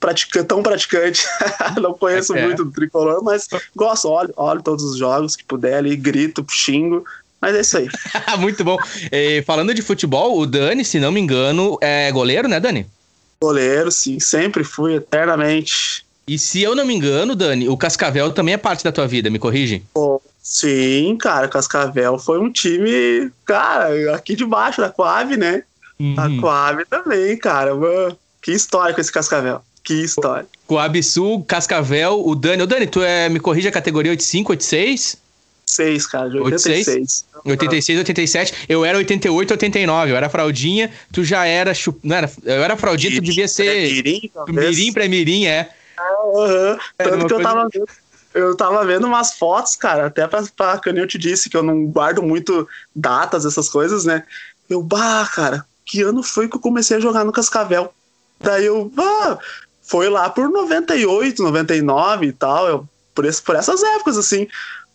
praticante, tão praticante. não conheço é. muito do tricolor, mas gosto, olho, olho todos os jogos que puder ali, grito, xingo. Mas é isso aí. Muito bom. E, falando de futebol, o Dani, se não me engano, é goleiro, né, Dani? Goleiro, sim, sempre fui, eternamente. E se eu não me engano, Dani, o Cascavel também é parte da tua vida, me corrige? Oh, sim, cara, Cascavel foi um time, cara, aqui de baixo da Coab, né? Uhum. A Coab também, cara. Mano, que história com esse Cascavel. Que história. Coab Sul, Cascavel, o Dani. O Dani, tu é, me corrige a categoria 85, 86? 86, cara, de 86. 86, 86 87. Eu era 88, 89. Eu era fraldinha, tu já era. Chup... Não era eu era fraldinha, tu devia ser. Mirim, mirim pra Mirim, é. Uhum. Tanto que eu tava vendo. Eu tava vendo umas fotos, cara, até pra, pra que eu te disse que eu não guardo muito datas, essas coisas, né? Eu, bah, cara, que ano foi que eu comecei a jogar no Cascavel? Daí eu, bah, foi lá por 98, 99 e tal, eu, por, esse, por essas épocas, assim.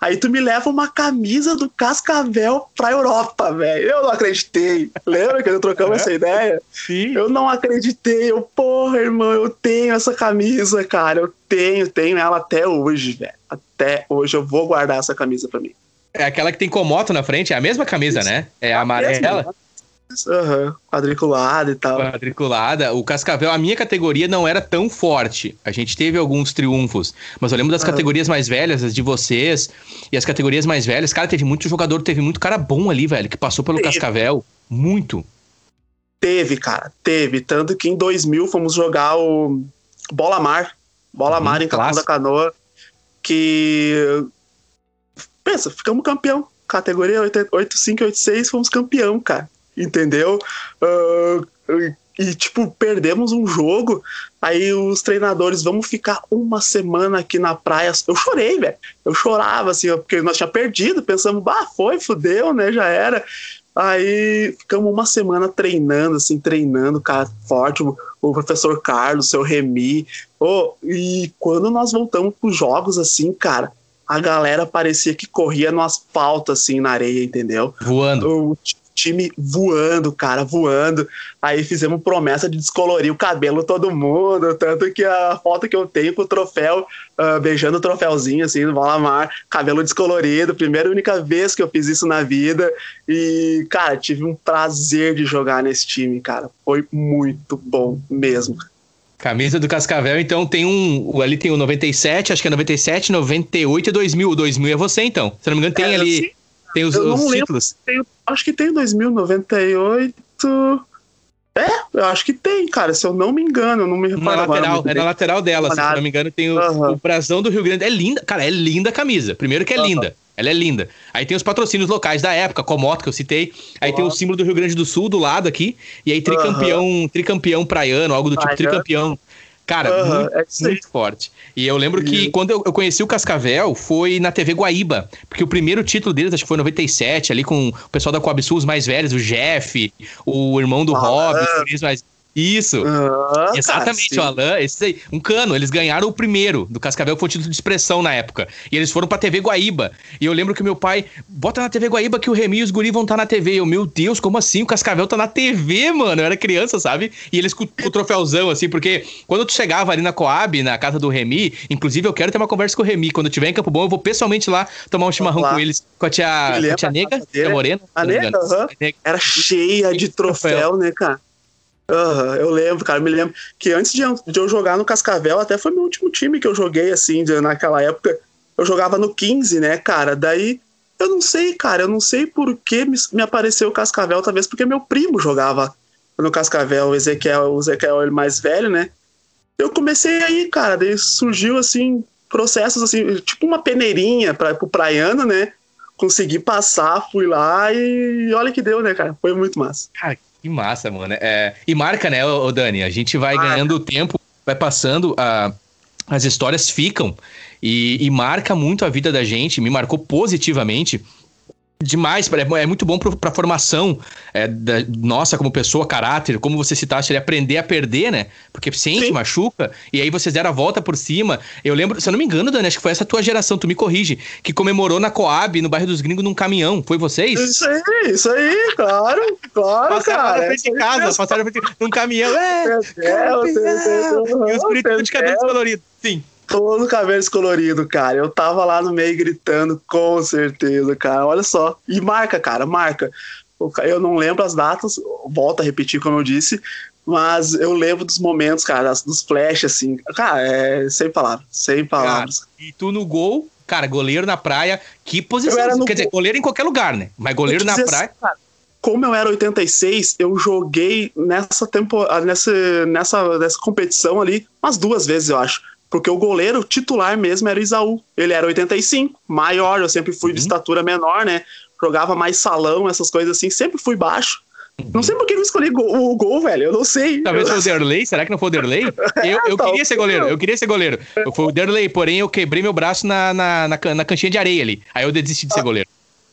Aí tu me leva uma camisa do Cascavel pra Europa, velho. Eu não acreditei. Lembra que eu trocamos é? essa ideia? Sim. Eu não acreditei. Eu, porra, irmão, eu tenho essa camisa, cara. Eu tenho, tenho ela até hoje, velho. Até hoje eu vou guardar essa camisa pra mim. É aquela que tem comoto na frente, é a mesma camisa, Isso. né? É a amarela. Mesma, Uhum. Quadriculada e tal. Quadriculada. O Cascavel, a minha categoria não era tão forte. A gente teve alguns triunfos. Mas eu lembro das uhum. categorias mais velhas, as de vocês. E as categorias mais velhas. Cara, teve muito jogador, teve muito cara bom ali, velho, que passou pelo teve. Cascavel. Muito. Teve, cara. Teve. Tanto que em 2000 fomos jogar o Bola Mar. Bola uhum, Mar em Capão da Canoa. Que. Pensa, ficamos campeão. Categoria 85 e 86, fomos campeão, cara entendeu? Uh, e, tipo, perdemos um jogo, aí os treinadores, vamos ficar uma semana aqui na praia. Eu chorei, velho. Eu chorava, assim, porque nós tínhamos perdido, pensamos, bah, foi, fudeu, né, já era. Aí ficamos uma semana treinando, assim, treinando, cara, forte, o, o professor Carlos, seu Remy. Oh, e quando nós voltamos pros jogos, assim, cara, a galera parecia que corria no asfalto, assim, na areia, entendeu? Voando. O, time voando, cara, voando. Aí fizemos promessa de descolorir o cabelo todo mundo, tanto que a foto que eu tenho com o troféu, uh, beijando o troféuzinho, assim, no Valamar, cabelo descolorido, primeira e única vez que eu fiz isso na vida. E, cara, tive um prazer de jogar nesse time, cara. Foi muito bom mesmo. Camisa do Cascavel, então tem um. Ali tem o 97, acho que é 97, 98 e 2000. O 2000 é você, então. Se não me engano, tem é, ali. Tem os, os títulos. Tenho, acho que tem 2098. É, eu acho que tem, cara. Se eu não me engano, eu não me reparo Na lateral, é na lateral dela, se eu não me engano, tem o, uhum. o brasão do Rio Grande. É linda, cara, é linda a camisa. Primeiro que é uhum. linda. Ela é linda. Aí tem os patrocínios locais da época, Comoto, que eu citei. Aí tem o símbolo do Rio Grande do Sul do lado aqui. E aí tricampeão, uhum. tricampeão praiano, algo do tipo tricampeão. Cara, uhum, muito, é muito, forte. E eu lembro que quando eu, eu, conheci o Cascavel foi na TV Guaíba, porque o primeiro título deles, acho que foi em 97, ali com o pessoal da Coab Sul, os mais velhos, o Jeff, o irmão do ah, Rob, os mais isso. Ah, Exatamente, cara, o Alan, esse aí, um cano. Eles ganharam o primeiro do Cascavel, que foi o título de expressão na época. E eles foram pra TV Guaíba. E eu lembro que meu pai, bota na TV Guaíba que o Remy e os guri vão estar tá na TV. E eu, meu Deus, como assim? O Cascavel tá na TV, mano. Eu era criança, sabe? E eles com, com o troféuzão, assim, porque quando tu chegava ali na Coab, na casa do Remy, inclusive eu quero ter uma conversa com o Remy. Quando eu tiver em Campo Bom, eu vou pessoalmente lá tomar um chimarrão com eles, com a tia, com a tia Nega, a Morena. A Nega, uhum. Era cheia de troféu, né, cara? Uhum, eu lembro, cara, eu me lembro que antes de, de, eu jogar no Cascavel, até foi meu último time que eu joguei, assim, de, naquela época. Eu jogava no 15, né, cara? Daí, eu não sei, cara, eu não sei por que me, me apareceu o Cascavel, talvez porque meu primo jogava no Cascavel, o Ezequiel, o Ezequiel ele mais velho, né? Eu comecei aí, cara, daí surgiu, assim, processos, assim, tipo uma peneirinha para pro praiano, né? Consegui passar, fui lá e olha que deu, né, cara? Foi muito massa. Cara, que massa, mano. É, e marca, né, ô, Dani? A gente vai marca. ganhando tempo, vai passando, a, as histórias ficam e, e marca muito a vida da gente, me marcou positivamente demais, é, muito bom para a formação é, da, nossa como pessoa, caráter, como você citaste, ele aprender a perder, né? Porque sente, Sim. machuca, e aí vocês deram a volta por cima. Eu lembro, se eu não me engano, Dani, acho que foi essa tua geração, tu me corrige, que comemorou na Coab, no bairro dos Gringos, num caminhão. Foi vocês? Isso aí, isso aí, claro, claro, passaram cara. frente de casa, passaram na frente num caminhão. É, Deus, Deus, Deus, e os bonitos de cabelo colorido. Sim todo cabelo colorido, cara. Eu tava lá no meio gritando, com certeza, cara. Olha só. E marca, cara, marca. Eu não lembro as datas, volto a repetir como eu disse, mas eu lembro dos momentos, cara, dos flashes, assim. Cara, é sem palavras, sem palavras. Cara, e tu no gol, cara, goleiro na praia, que posição? Quer dizer, goleiro em qualquer lugar, né? Mas goleiro na praia. Assim, cara, como eu era 86, eu joguei nessa tempo, nessa, nessa, nessa competição ali umas duas vezes, eu acho. Porque o goleiro titular mesmo era o Isaú. Ele era 85, maior, eu sempre fui uhum. de estatura menor, né? Jogava mais salão, essas coisas assim, sempre fui baixo. Uhum. Não sei por que eu escolhi o gol, velho. Eu não sei. Talvez foi o Derley. Será que não foi o Derley? Eu, eu queria ser goleiro. Eu queria ser goleiro. Eu fui o Derley, porém eu quebrei meu braço na, na, na, na canchinha de areia ali. Aí eu desisti de ser goleiro.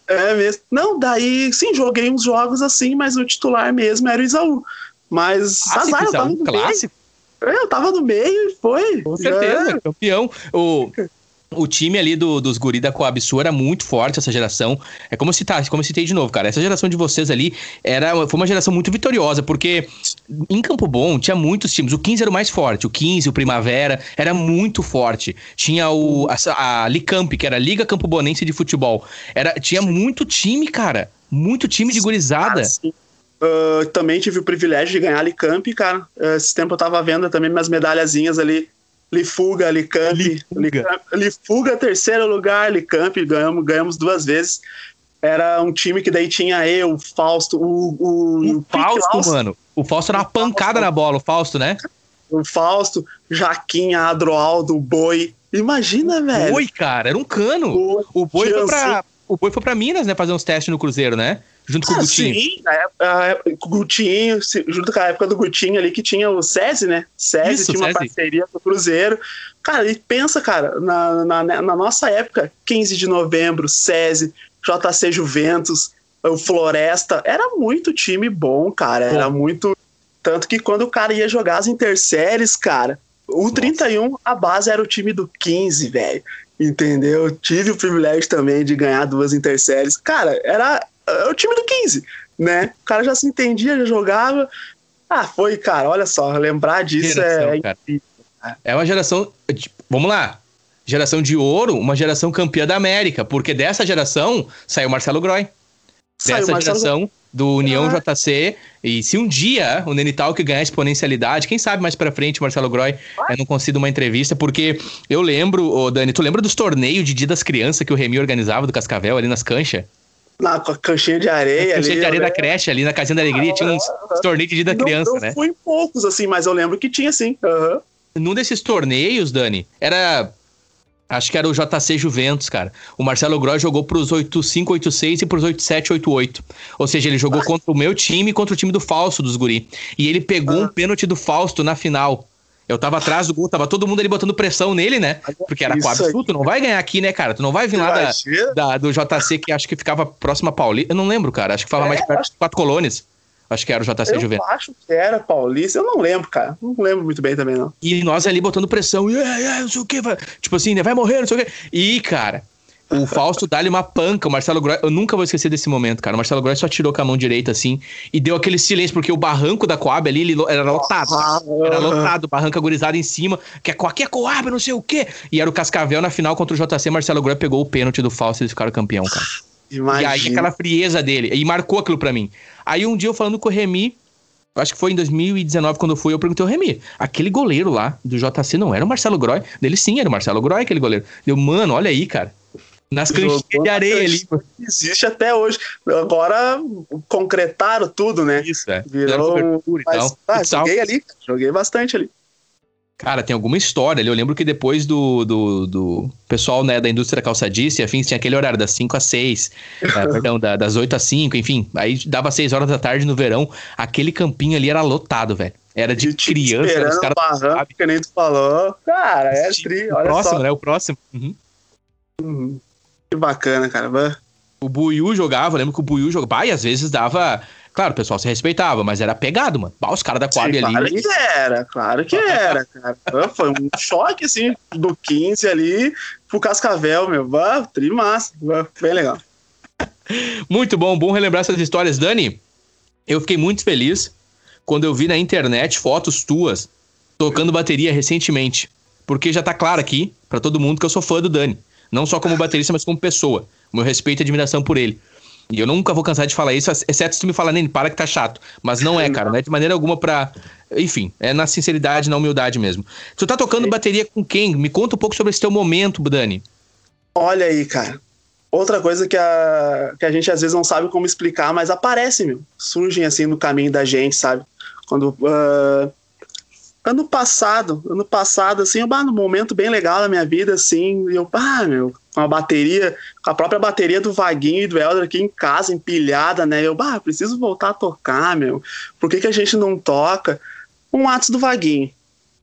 É mesmo. Não, daí sim, joguei uns jogos assim, mas o titular mesmo era o Isaú. Mas clássico, azar, Isaú, clássico. É, eu tava no meio e foi. Com certeza, é. campeão. O, o time ali do, dos guri da Coab Sul era muito forte, essa geração. É como se tá, como eu citei de novo, cara. Essa geração de vocês ali era, foi uma geração muito vitoriosa, porque em Campo Bom tinha muitos times. O 15 era o mais forte, o 15, o Primavera, era muito forte. Tinha o, a, a Licamp, que era a Liga Campo Bonense de Futebol. Era, tinha muito time, cara. Muito time de gurizada. Ah, Uh, também tive o privilégio de ganhar a Licamp, cara. Uh, esse tempo eu tava vendo também minhas medalhazinhas ali. Lifuga, Licamp. Lifuga. Lifuga, terceiro lugar, Licamp, ganhamos, ganhamos duas vezes. Era um time que daí tinha eu, o Fausto, o. O, o Fausto, mano. O Fausto era uma pancada na bola, o Fausto, né? O Fausto, Jaquinha, Adroaldo, o Boi. Imagina, velho. Boi, cara, era um cano. O Boi foi pra. O Boi foi pra Minas, né? Fazer uns testes no Cruzeiro, né? Junto com ah, o Gutinho. Sim, a o Gutinho, junto com a época do Gutinho ali, que tinha o SESI, né? SESI Isso, tinha uma SESI. parceria com o Cruzeiro. Cara, e pensa, cara, na, na, na, nossa época, 15 de novembro, SESI, JC Juventus, o Floresta, era muito time bom, cara. Era muito. Tanto que quando o cara ia jogar as interséries, cara, o nossa. 31, a base era o time do 15, velho. Entendeu? Tive o privilégio também de ganhar duas interséries. Cara, era é o time do 15, né? O cara já se entendia, já jogava. Ah, foi, cara, olha só, lembrar disso geração, é. Cara. É uma geração. Vamos lá. Geração de ouro, uma geração campeã da América, porque dessa geração saiu Marcelo Groy. Saiu dessa Marcelo... geração do União ah. JC. E se um dia o Nenital que ganhar exponencialidade, quem sabe mais pra frente, Marcelo Groy, eu não consigo uma entrevista, porque eu lembro, ô Dani, tu lembra dos torneios de Dia das Crianças que o Remy organizava do Cascavel ali nas canchas? Na canchinha de areia. Canchinha de areia né? da creche ali, na Casinha da Alegria, tinha uns torneios de dia da criança, não, né? Em poucos, assim, mas eu lembro que tinha, sim. Uhum. Num desses torneios, Dani, era Acho que era o JC Juventus, cara. O Marcelo Gross jogou pros 8586 e pros 8788. Ou seja, ele jogou contra o meu time e contra o time do Fausto dos Guri. E ele pegou ah. um pênalti do Fausto na final. Eu tava atrás do gol, tava todo mundo ali botando pressão nele, né? Porque era com absurdo, tu não vai ganhar aqui, né, cara? Tu não vai vir lá da, da, do JC, que acho que ficava próximo a Paulista. Eu não lembro, cara. Acho que ficava é, mais perto de quatro colônias. Acho que era o JC eu Juventus. Eu acho que era Paulista, eu não lembro, cara. Não lembro muito bem também, não. E nós ali botando pressão, yeah, yeah, não sei o que, vai... tipo assim, né, vai morrer, não sei o que. E, cara, o Fausto dá-lhe uma panca, o Marcelo Gross. Eu nunca vou esquecer desse momento, cara. O Marcelo Gross só tirou com a mão direita, assim, e deu aquele silêncio, porque o barranco da Coab ali ele era lotado. Era lotado, barranca gurizada em cima, que é aqui é Coab, não sei o quê. E era o Cascavel na final contra o JC. Marcelo Gross pegou o pênalti do Fausto e eles ficaram campeão, cara. Imagina. E aí aquela frieza dele. E marcou aquilo pra mim. Aí um dia eu falando com o Remy, acho que foi em 2019 quando eu fui, eu perguntei ao Remy, aquele goleiro lá do JC não era o Marcelo Groy? Dele sim, era o Marcelo Groy, aquele goleiro. Deu, mano, olha aí, cara. Nas canchinhas de areia ali. Existe até hoje. Agora concretaram tudo, né? Isso, é. Virou. Mas, ah, joguei ali, joguei bastante ali. Cara, tem alguma história ali. Eu lembro que depois do, do, do pessoal né, da indústria calçadista e afins, tinha aquele horário das 5 às 6, é, perdão, da, das 8 às 5, enfim. Aí dava 6 horas da tarde no verão. Aquele campinho ali era lotado, velho. Era de criança. Era os caras, barranco, que nem tu falou. Cara, é tri, olha próximo, só. né? O próximo. Uhum. Uhum. Que bacana, cara. O Buiu jogava, lembro que o Buiu jogava. E às vezes dava Claro, o pessoal se respeitava, mas era pegado, mano. Bah, os caras da Coab Sim, ali. Claro que era, claro que era, cara. Foi um choque, assim, do 15 ali pro Cascavel, meu. Bah, trimassa. Bem legal. Muito bom, bom relembrar essas histórias. Dani, eu fiquei muito feliz quando eu vi na internet fotos tuas tocando bateria recentemente. Porque já tá claro aqui, para todo mundo, que eu sou fã do Dani. Não só como baterista, mas como pessoa. Meu respeito e admiração por ele. E eu nunca vou cansar de falar isso, exceto se tu me falar, nem para que tá chato. Mas não é, cara, não é de maneira alguma pra. Enfim, é na sinceridade, na humildade mesmo. Tu tá tocando Sim. bateria com quem? Me conta um pouco sobre esse teu momento, Dani. Olha aí, cara. Outra coisa que a, que a gente às vezes não sabe como explicar, mas aparece, meu. Surgem assim no caminho da gente, sabe? Quando. Uh, ano passado, ano passado, assim, eu, num momento bem legal da minha vida, assim, eu, ah, meu, com a bateria, com a própria bateria do Vaguinho e do Elder aqui em casa, empilhada, né? Eu, bah, preciso voltar a tocar, meu. Por que, que a gente não toca? Um Atos do Vaguinho.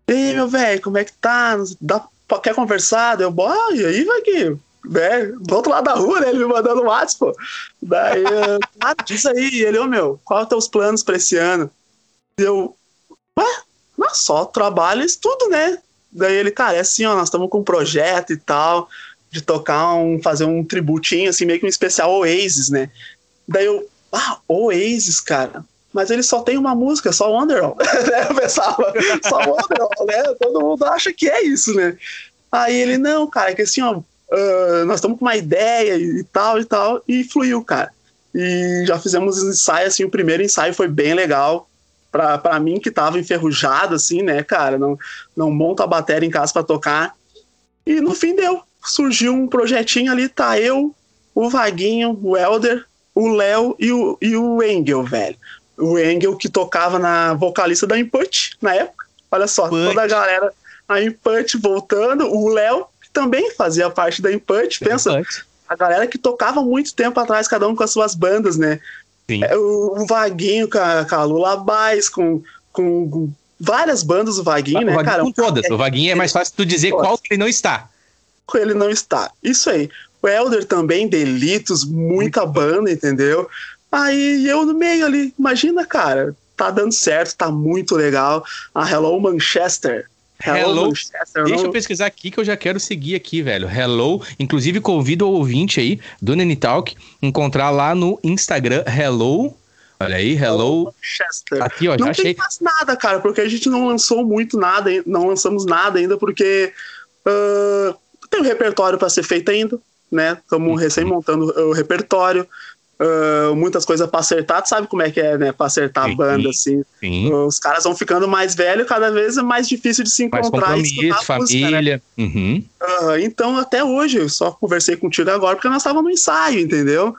Ei, meu velho, como é que tá? Dá, quer conversar? Eu, ah, e aí, Vaguinho? Né? Do outro lado da rua, né? Ele me mandando um WhatsApp, pô. Daí, ah, diz aí. Ele, ô, oh, meu, qual os teus planos pra esse ano? Eu, ué? Não, só trabalho e estudo, né? Daí ele, cara, é assim, ó, nós estamos com um projeto e tal de tocar um, fazer um tributinho, assim, meio que um especial Oasis, né? Daí eu, ah, Oasis, cara. Mas ele só tem uma música, só Wonderwall. Né? eu pensava, só Wonderwall, né? Todo mundo acha que é isso, né? Aí ele, não, cara, é que assim, ó, uh, nós estamos com uma ideia e, e tal e tal, e fluiu, cara. E já fizemos ensaio, assim, o primeiro ensaio foi bem legal. Pra, pra mim, que tava enferrujado, assim, né, cara? Não, não monta a bateria em casa para tocar. E no fim deu surgiu um projetinho ali, tá eu, o Vaguinho, o Elder, o Léo e o, e o Engel, velho. O Engel que tocava na vocalista da Input na época. Olha só, Input. toda a galera, a Input voltando, o Léo, que também fazia parte da Input, pensa, Input. a galera que tocava muito tempo atrás, cada um com as suas bandas, né? Sim. É, o, Vaguinho com a, com a Lula Bass, com, com várias bandas, o Vaguinho, o né, Vaguinho cara? Com todas, o Vaguinho é mais fácil tu dizer qual que ele não está ele não está. Isso aí. O Elder também, Delitos, muita Muito banda, entendeu? Aí eu no meio ali, imagina, cara, tá dando certo, tá muito legal. A Hello Manchester. Hello, Hello. Manchester. Deixa não... eu pesquisar aqui que eu já quero seguir aqui, velho. Hello. Inclusive, convido o ouvinte aí do Nene Talk encontrar lá no Instagram. Hello. Olha aí, Hello. Manchester. Aqui, ó, não tem achei... mais nada, cara, porque a gente não lançou muito nada, não lançamos nada ainda, porque. Uh, tem um repertório para ser feito ainda, né? Estamos uhum. recém montando o repertório. Uh, muitas coisas para acertar, tu sabe como é que é, né? Para acertar sim, a banda, assim. Sim. Os caras vão ficando mais velhos, cada vez é mais difícil de se encontrar mais e escutar família. Música, né? uhum. uh, então, até hoje, eu só conversei contigo agora porque nós estávamos no ensaio, entendeu?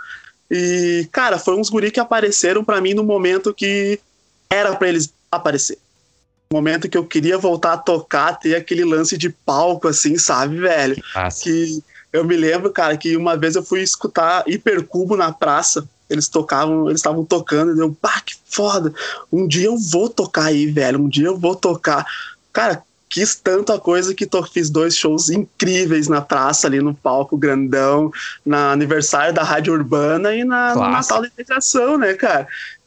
E, cara, foi uns guri que apareceram para mim no momento que era para eles aparecer. No momento que eu queria voltar a tocar, ter aquele lance de palco, assim, sabe, velho? Nossa. Que eu me lembro, cara, que uma vez eu fui escutar Hipercubo na praça. Eles tocavam, eles estavam tocando, e eu, pá, que foda. Um dia eu vou tocar aí, velho. Um dia eu vou tocar. Cara, quis tanta coisa que tô, fiz dois shows incríveis na praça, ali no palco grandão, na aniversário da Rádio Urbana e na, no Natal da Integração, né, cara?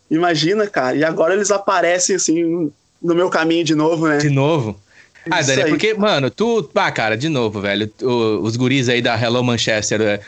Imagina, cara. E agora eles aparecem, assim, no meu caminho de novo, né? De novo? Ah, Dani, porque, mano, tu. Ah, cara, de novo, velho. os guris aí da Hello Manchester.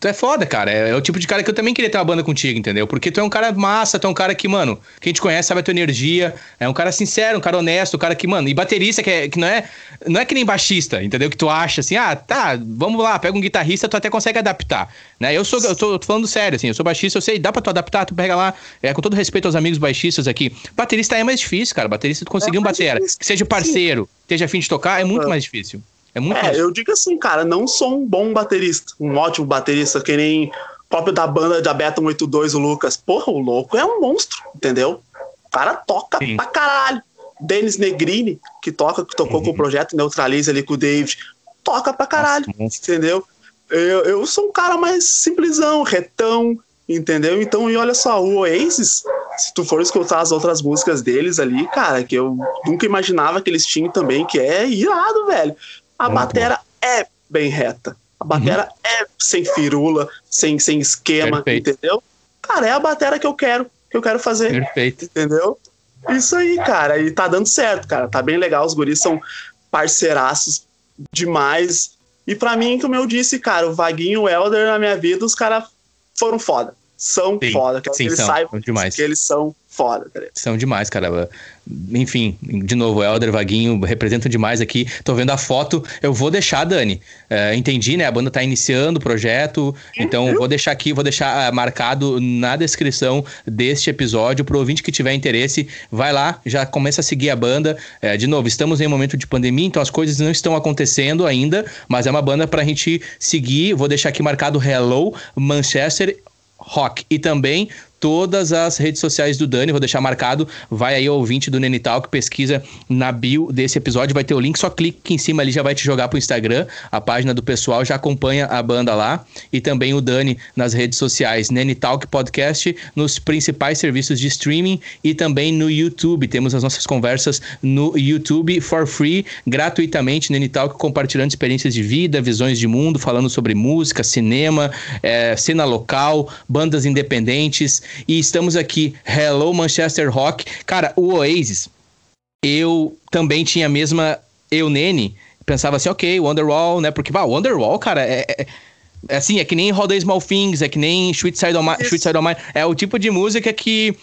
Tu é foda, cara. É, é, o tipo de cara que eu também queria ter uma banda contigo, entendeu? Porque tu é um cara massa, tu é um cara que, mano, quem te conhece sabe a tua energia. É um cara sincero, um cara honesto, um cara que, mano, e baterista que, é, que não é não é que nem baixista, entendeu? Que tu acha assim, ah, tá, vamos lá, pega um guitarrista, tu até consegue adaptar, né? Eu sou, eu tô, eu tô falando sério, assim, eu sou baixista, eu sei, dá pra tu adaptar, tu pega lá, é, com todo respeito aos amigos baixistas aqui. Baterista é mais difícil, cara. Baterista tu conseguir é um batera, que seja parceiro, esteja afim de tocar, é muito é. mais difícil. É muito É, eu digo assim, cara, não sou um bom baterista, um ótimo baterista, que nem próprio da banda de Beta 182, o Lucas. Porra, o louco é um monstro, entendeu? O cara toca Sim. pra caralho. Denis Negrini, que toca, que tocou uhum. com o projeto Neutralize ali com o David, toca pra caralho, Nossa, entendeu? Eu, eu sou um cara mais simplesão, retão, entendeu? Então, e olha só, o Oasis, se tu for escutar as outras músicas deles ali, cara, que eu nunca imaginava que eles tinham também, que é irado, velho. A Muito batera bom. é bem reta. A batera uhum. é sem firula, sem, sem esquema, Perfeito. entendeu? Cara, é a batera que eu quero, que eu quero fazer. Perfeito. Entendeu? Isso aí, cara. E tá dando certo, cara. Tá bem legal. Os guris são parceiraços demais. E para mim, como eu disse, cara, o Vaguinho e o Elder na minha vida, os caras foram foda. São sim, foda. Quero sim, que eles são, saibam demais. que eles são foda, cara. São demais, cara. Enfim, de novo, Helder, Vaguinho representam demais aqui. Tô vendo a foto. Eu vou deixar, Dani. É, entendi, né? A banda tá iniciando o projeto. Então, vou deixar aqui, vou deixar uh, marcado na descrição deste episódio. Pro ouvinte que tiver interesse, vai lá, já começa a seguir a banda. É, de novo, estamos em um momento de pandemia, então as coisas não estão acontecendo ainda, mas é uma banda pra gente seguir. Vou deixar aqui marcado Hello Manchester Rock. E também todas as redes sociais do Dani, vou deixar marcado. Vai aí, ouvinte do Nenital, que pesquisa na bio desse episódio, vai ter o link, só clique em cima ali, já vai te jogar pro Instagram, a página do pessoal, já acompanha a banda lá. E também o Dani nas redes sociais, Nenitalk Podcast, nos principais serviços de streaming e também no YouTube. Temos as nossas conversas no YouTube for free, gratuitamente, Nenitalk compartilhando experiências de vida, visões de mundo, falando sobre música, cinema, é, cena local, bandas independentes, e estamos aqui, Hello Manchester Rock. Cara, o Oasis, eu também tinha a mesma. Eu, Nene, pensava assim, ok, Wonderwall, né? Porque, o Wonderwall, cara, é, é, é, assim, é que nem Roda Small Things, é que nem Sweet Side of, of Mine. É o tipo de música que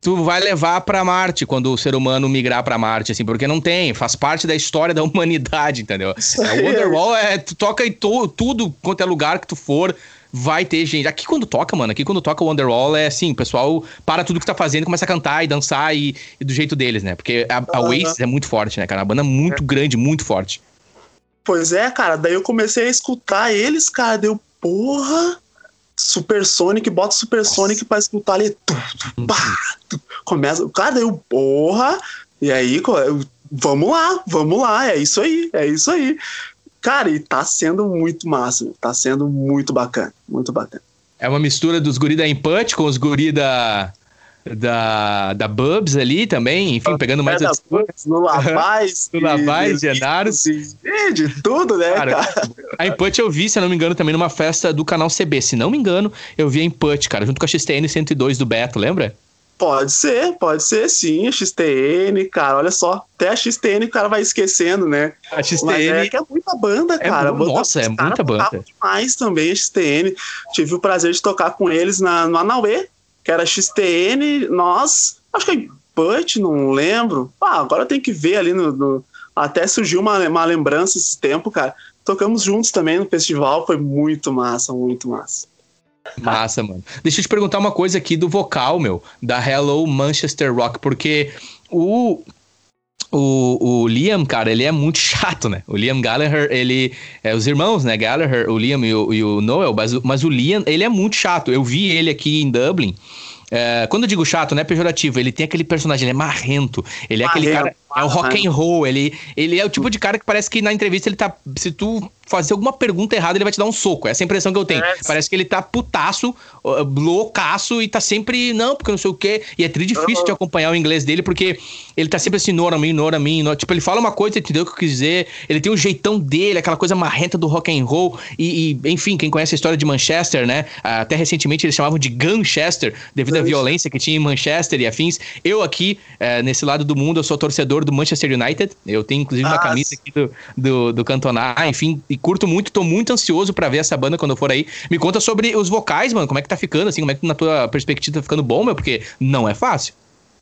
tu vai levar para Marte quando o ser humano migrar para Marte, assim, porque não tem, faz parte da história da humanidade, entendeu? É, Wonderwall é, tu toca em to, tudo quanto é lugar que tu for, vai ter gente. Aqui quando toca, mano, aqui quando toca o Wonderwall é assim, o pessoal para tudo que tá fazendo, começa a cantar e dançar e, e do jeito deles, né? Porque a, a Oasis é muito forte, né, cara? A banda é muito é. grande, muito forte. Pois é, cara, daí eu comecei a escutar eles, cara, deu porra. Super Sonic, bota Super Sonic pra escutar ali. Tu, tu, pá, tu, começa, cara, deu porra. E aí, vamos lá, vamos lá, é isso aí, é isso aí. Cara, e tá sendo muito massa, tá sendo muito bacana, muito bacana. É uma mistura dos guri da Input com os guri da, da, da Bubs ali também, enfim, pegando mais... É da Bubs, no Lavaz. no Lavaz, de Anaros. De, tudo, né, cara, cara? A Input eu vi, se não me engano, também numa festa do canal CB. Se não me engano, eu vi a Input, cara, junto com a XTN 102 do Beto, lembra? Pode ser, pode ser sim, a XTN, cara, olha só, até a XTN o cara vai esquecendo, né? A XTN Mas é que é muita banda, é cara. Banda, nossa, é muita banda. demais também a XTN. Tive o prazer de tocar com eles na, no Anauê, que era XTN, nós, acho que é Put, não lembro. Ah, agora tem que ver ali no, no, até surgiu uma, uma lembrança esse tempo, cara. Tocamos juntos também no festival, foi muito massa, muito massa. Massa, mano. Deixa eu te perguntar uma coisa aqui do vocal, meu, da Hello Manchester Rock, porque o o, o, Liam, cara, ele é muito chato, né? O Liam Gallagher, ele. É, os irmãos, né? Gallagher, o Liam e o, e o Noel, mas, mas, o Liam, ele é muito chato. Eu vi ele aqui em Dublin. É, quando eu digo chato, não é pejorativo, ele tem aquele personagem, ele é marrento. Ele é marrento, aquele cara. É o rock and roll. Ele, ele é o tipo de cara que parece que na entrevista ele tá. Se tu fazer alguma pergunta errada, ele vai te dar um soco. Essa é a impressão que eu tenho. É. Parece que ele tá putaço, loucaço e tá sempre, não, porque não sei o quê. E é tri difícil uhum. de acompanhar o inglês dele, porque ele tá sempre assim, nora mim, nora mim. Tipo, ele fala uma coisa, entendeu o que eu quis dizer. Ele tem o um jeitão dele, aquela coisa marrenta do rock and roll. E, e, enfim, quem conhece a história de Manchester, né? Até recentemente eles chamavam de Gunchester, devido à violência que tinha em Manchester e afins. Eu aqui, é, nesse lado do mundo, eu sou torcedor do Manchester United. Eu tenho, inclusive, uma camisa aqui do, do, do enfim, e curto muito, tô muito ansioso para ver essa banda quando eu for aí. Me conta sobre os vocais, mano, como é que tá ficando, assim, como é que na tua perspectiva tá ficando bom, meu, porque não é fácil.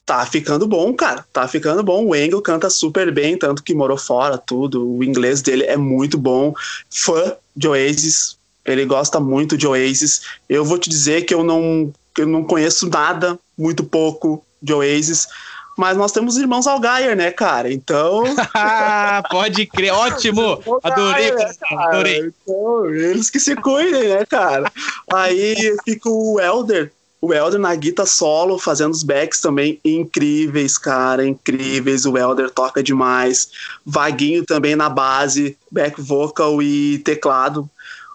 Tá ficando bom, cara. Tá ficando bom. O Engel canta super bem, tanto que morou fora, tudo. O inglês dele é muito bom. Fã de Oasis. Ele gosta muito de Oasis. Eu vou te dizer que eu não, eu não conheço nada, muito pouco de Oasis mas nós temos irmãos Algaier, né, cara? Então. Pode crer, ótimo! Adorei, né, adorei. Então, eles que se cuidem, né, cara? Aí fica o Elder, o Elder na guitarra solo, fazendo os backs também incríveis, cara, incríveis. O Elder toca demais. Vaguinho também na base, back vocal e teclado.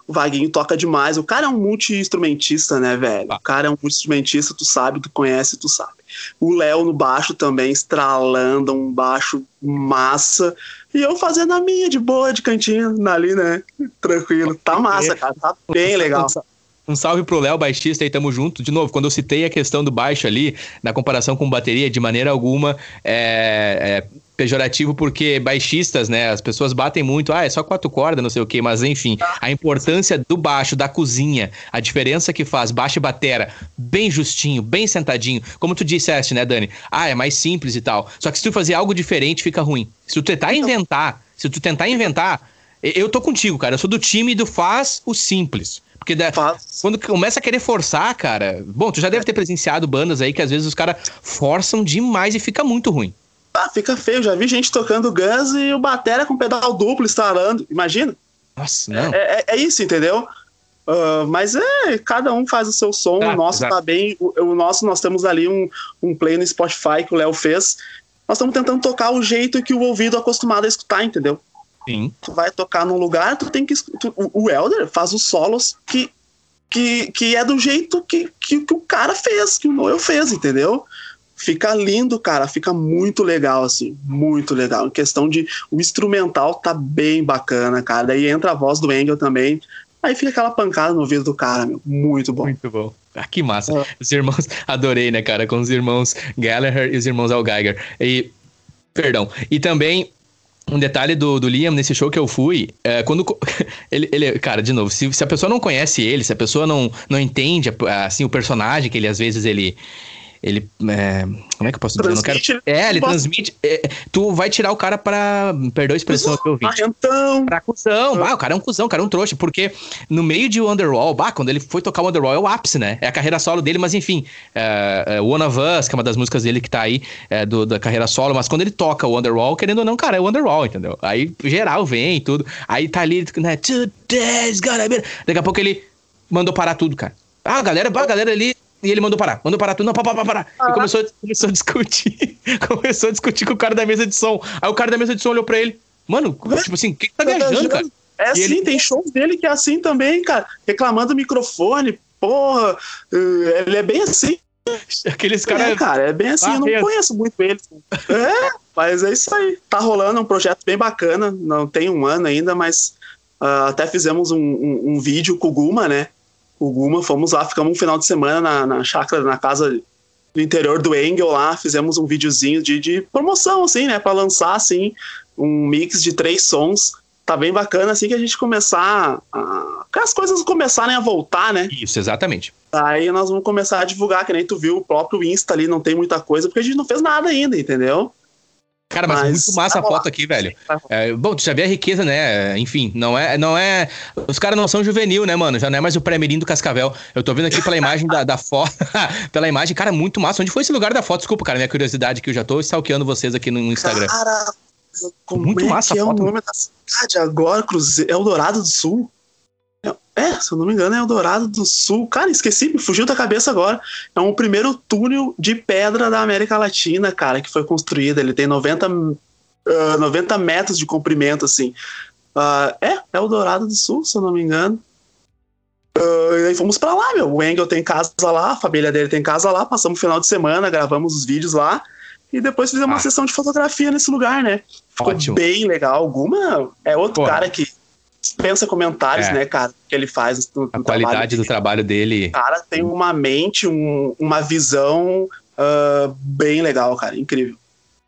O Vaguinho toca demais. O cara é um multi-instrumentista, né, velho? O cara é um multi-instrumentista, tu sabe, tu conhece, tu sabe. O Léo no baixo também, estralando, um baixo massa. E eu fazendo a minha de boa, de cantinho, ali, né? Tranquilo. Tá massa, cara. Tá bem legal. Um salve pro Léo, baixista, e tamo junto. De novo, quando eu citei a questão do baixo ali, na comparação com bateria, de maneira alguma é, é pejorativo, porque baixistas, né, as pessoas batem muito, ah, é só quatro cordas, não sei o quê, mas enfim, a importância do baixo, da cozinha, a diferença que faz baixo e batera, bem justinho, bem sentadinho, como tu disseste, né, Dani? Ah, é mais simples e tal. Só que se tu fazer algo diferente, fica ruim. Se tu tentar então inventar, se tu tentar inventar, eu tô contigo, cara, eu sou do time do faz o simples. Porque da, quando começa a querer forçar, cara. Bom, tu já deve ter presenciado bandas aí que às vezes os caras forçam demais e fica muito ruim. Ah, fica feio. Já vi gente tocando Guns e o batera com pedal duplo instalando. Imagina. Nossa, não. É, é, é isso, entendeu? Uh, mas é, cada um faz o seu som. Tá, o nosso exato. tá bem. O, o, nosso, nós temos ali um, um play no Spotify que o Léo fez. Nós estamos tentando tocar o jeito que o ouvido é acostumado a escutar, entendeu? Sim. Tu vai tocar num lugar, tu tem que. Tu, o Elder faz os solos que, que, que é do jeito que, que, que o cara fez, que o Noel fez, entendeu? Fica lindo, cara, fica muito legal, assim, muito legal. Em questão de. O instrumental tá bem bacana, cara. Daí entra a voz do Engel também. Aí fica aquela pancada no ouvido do cara, meu. Muito bom. Muito bom. Ah, que massa. É. Os irmãos, adorei, né, cara? Com os irmãos Gallagher e os irmãos Al Geiger. E, perdão. E também um detalhe do, do Liam nesse show que eu fui, é, quando ele, ele, cara, de novo, se, se a pessoa não conhece ele, se a pessoa não, não entende assim o personagem que ele às vezes ele ele. É, como é que eu posso dizer? Transmite, eu não quero... É, ele transmite. É, tu vai tirar o cara pra. Perdoa a expressão que eu vi. Então. Pra cuzão. Ah, o cara é um cuzão, o cara é um trouxa. Porque no meio de Wonderwall, bah, quando ele foi tocar Wonderwall é o ápice, né? É a carreira solo dele, mas enfim. É, é One of Us, que é uma das músicas dele que tá aí, é, do, da carreira solo. Mas quando ele toca o Wonderwall, querendo ou não, cara, é Wonderwall, entendeu? Aí geral vem e tudo. Aí tá ali, né? Today's gonna be. Daqui a pouco ele mandou parar tudo, cara. Ah, a galera, a galera ali e ele mandou parar, mandou parar tudo, não, para, para, para. Ah. E começou, começou a discutir. começou a discutir com o cara da mesa de som. Aí o cara da mesa de som olhou pra ele. Mano, tipo assim, o que, que tá viajando, cara? É assim, ele... tem shows dele que é assim também, cara. Reclamando o microfone, porra. Eh, ele é bem assim. Aqueles caras. É, cara, é bem assim, eu não conheço muito ele. É, mas é isso aí. Tá rolando um projeto bem bacana. Não tem um ano ainda, mas uh, até fizemos um, um, um vídeo com o Guma, né? O Guma, fomos lá, ficamos um final de semana na, na chácara, na casa do interior do Engel lá, fizemos um videozinho de, de promoção, assim, né, para lançar, assim, um mix de três sons, tá bem bacana, assim que a gente começar, a... que as coisas começarem a voltar, né? Isso, exatamente. Aí nós vamos começar a divulgar, que nem tu viu, o próprio Insta ali não tem muita coisa, porque a gente não fez nada ainda, entendeu? Cara, mas, mas muito massa a foto aqui, velho. É, bom, tu já vê a riqueza, né? Enfim, não é. Não é os caras não são juvenil, né, mano? Já não é mais o pré-mirim do Cascavel. Eu tô vendo aqui pela imagem da, da foto. pela imagem, cara, muito massa. Onde foi esse lugar da foto? Desculpa, cara, minha curiosidade que eu já tô stalkeando vocês aqui no Instagram. Cara, como muito é massa que a foto. é o nome da cidade agora, Cruzeiro? É o Dourado do Sul? É, se eu não me engano, é Eldorado do Sul. Cara, esqueci, me fugiu da cabeça agora. É um primeiro túnel de pedra da América Latina, cara, que foi construído. Ele tem 90, uh, 90 metros de comprimento, assim. Uh, é, é Eldorado do Sul, se eu não me engano. Uh, e aí fomos para lá, meu. O Engel tem casa lá, a família dele tem casa lá. Passamos o final de semana, gravamos os vídeos lá. E depois fizemos ah. uma sessão de fotografia nesse lugar, né? Ficou Ótimo. bem legal. Alguma. É outro cara que dispensa comentários, é. né, cara, que ele faz no, no A qualidade do trabalho dele. O cara tem uma mente, um, uma visão uh, bem legal, cara, incrível.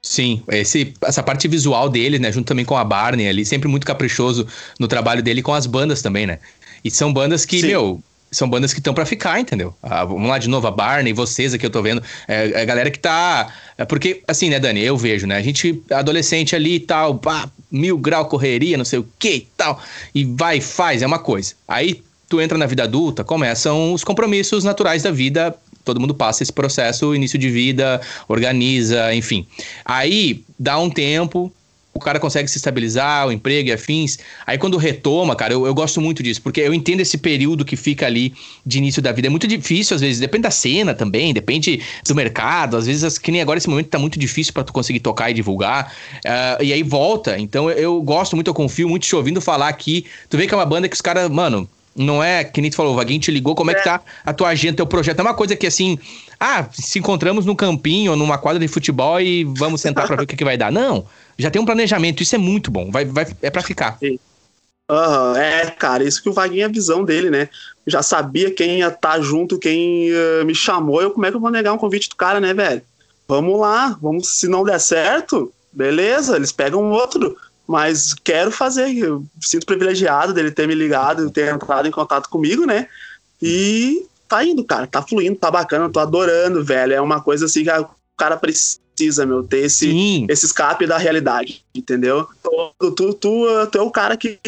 Sim, esse, essa parte visual dele, né, junto também com a Barney ali, sempre muito caprichoso no trabalho dele com as bandas também, né? E são bandas que, Sim. meu, são bandas que estão para ficar, entendeu? Ah, vamos lá de novo, a Barney, vocês aqui eu tô vendo. É, é a galera que tá. É porque, assim, né, Dani, eu vejo, né? A gente, adolescente ali e tal, pá, mil grau correria, não sei o que e tal. E vai, faz, é uma coisa. Aí tu entra na vida adulta, começam os compromissos naturais da vida. Todo mundo passa esse processo, início de vida, organiza, enfim. Aí dá um tempo, o cara consegue se estabilizar, o emprego e afins. Aí quando retoma, cara, eu, eu gosto muito disso, porque eu entendo esse período que fica ali de início da vida. É muito difícil, às vezes, depende da cena também, depende do mercado. Às vezes, que nem agora esse momento tá muito difícil para tu conseguir tocar e divulgar. Uh, e aí volta. Então eu, eu, gosto muito, eu confio muito te ouvindo falar aqui. Tu vê que é uma banda que os caras, mano, não é que nem tu falou, o Vaguinho te ligou, como é. é que tá a tua agenda, teu projeto? É uma coisa que assim, ah, se encontramos num campinho ou numa quadra de futebol e vamos sentar para ver o que, que vai dar. Não já tem um planejamento, isso é muito bom, vai, vai, é para ficar. É, cara, isso que o Vaguinho é a visão dele, né? Já sabia quem ia estar tá junto, quem uh, me chamou, eu como é que eu vou negar um convite do cara, né, velho? Vamos lá, vamos, se não der certo, beleza, eles pegam outro, mas quero fazer, eu sinto privilegiado dele ter me ligado, ter entrado em contato comigo, né? E tá indo, cara, tá fluindo, tá bacana, tô adorando, velho, é uma coisa assim que o cara precisa precisa, meu, ter esse, esse escape da realidade, entendeu? Tu, tu, tu, tu é o cara que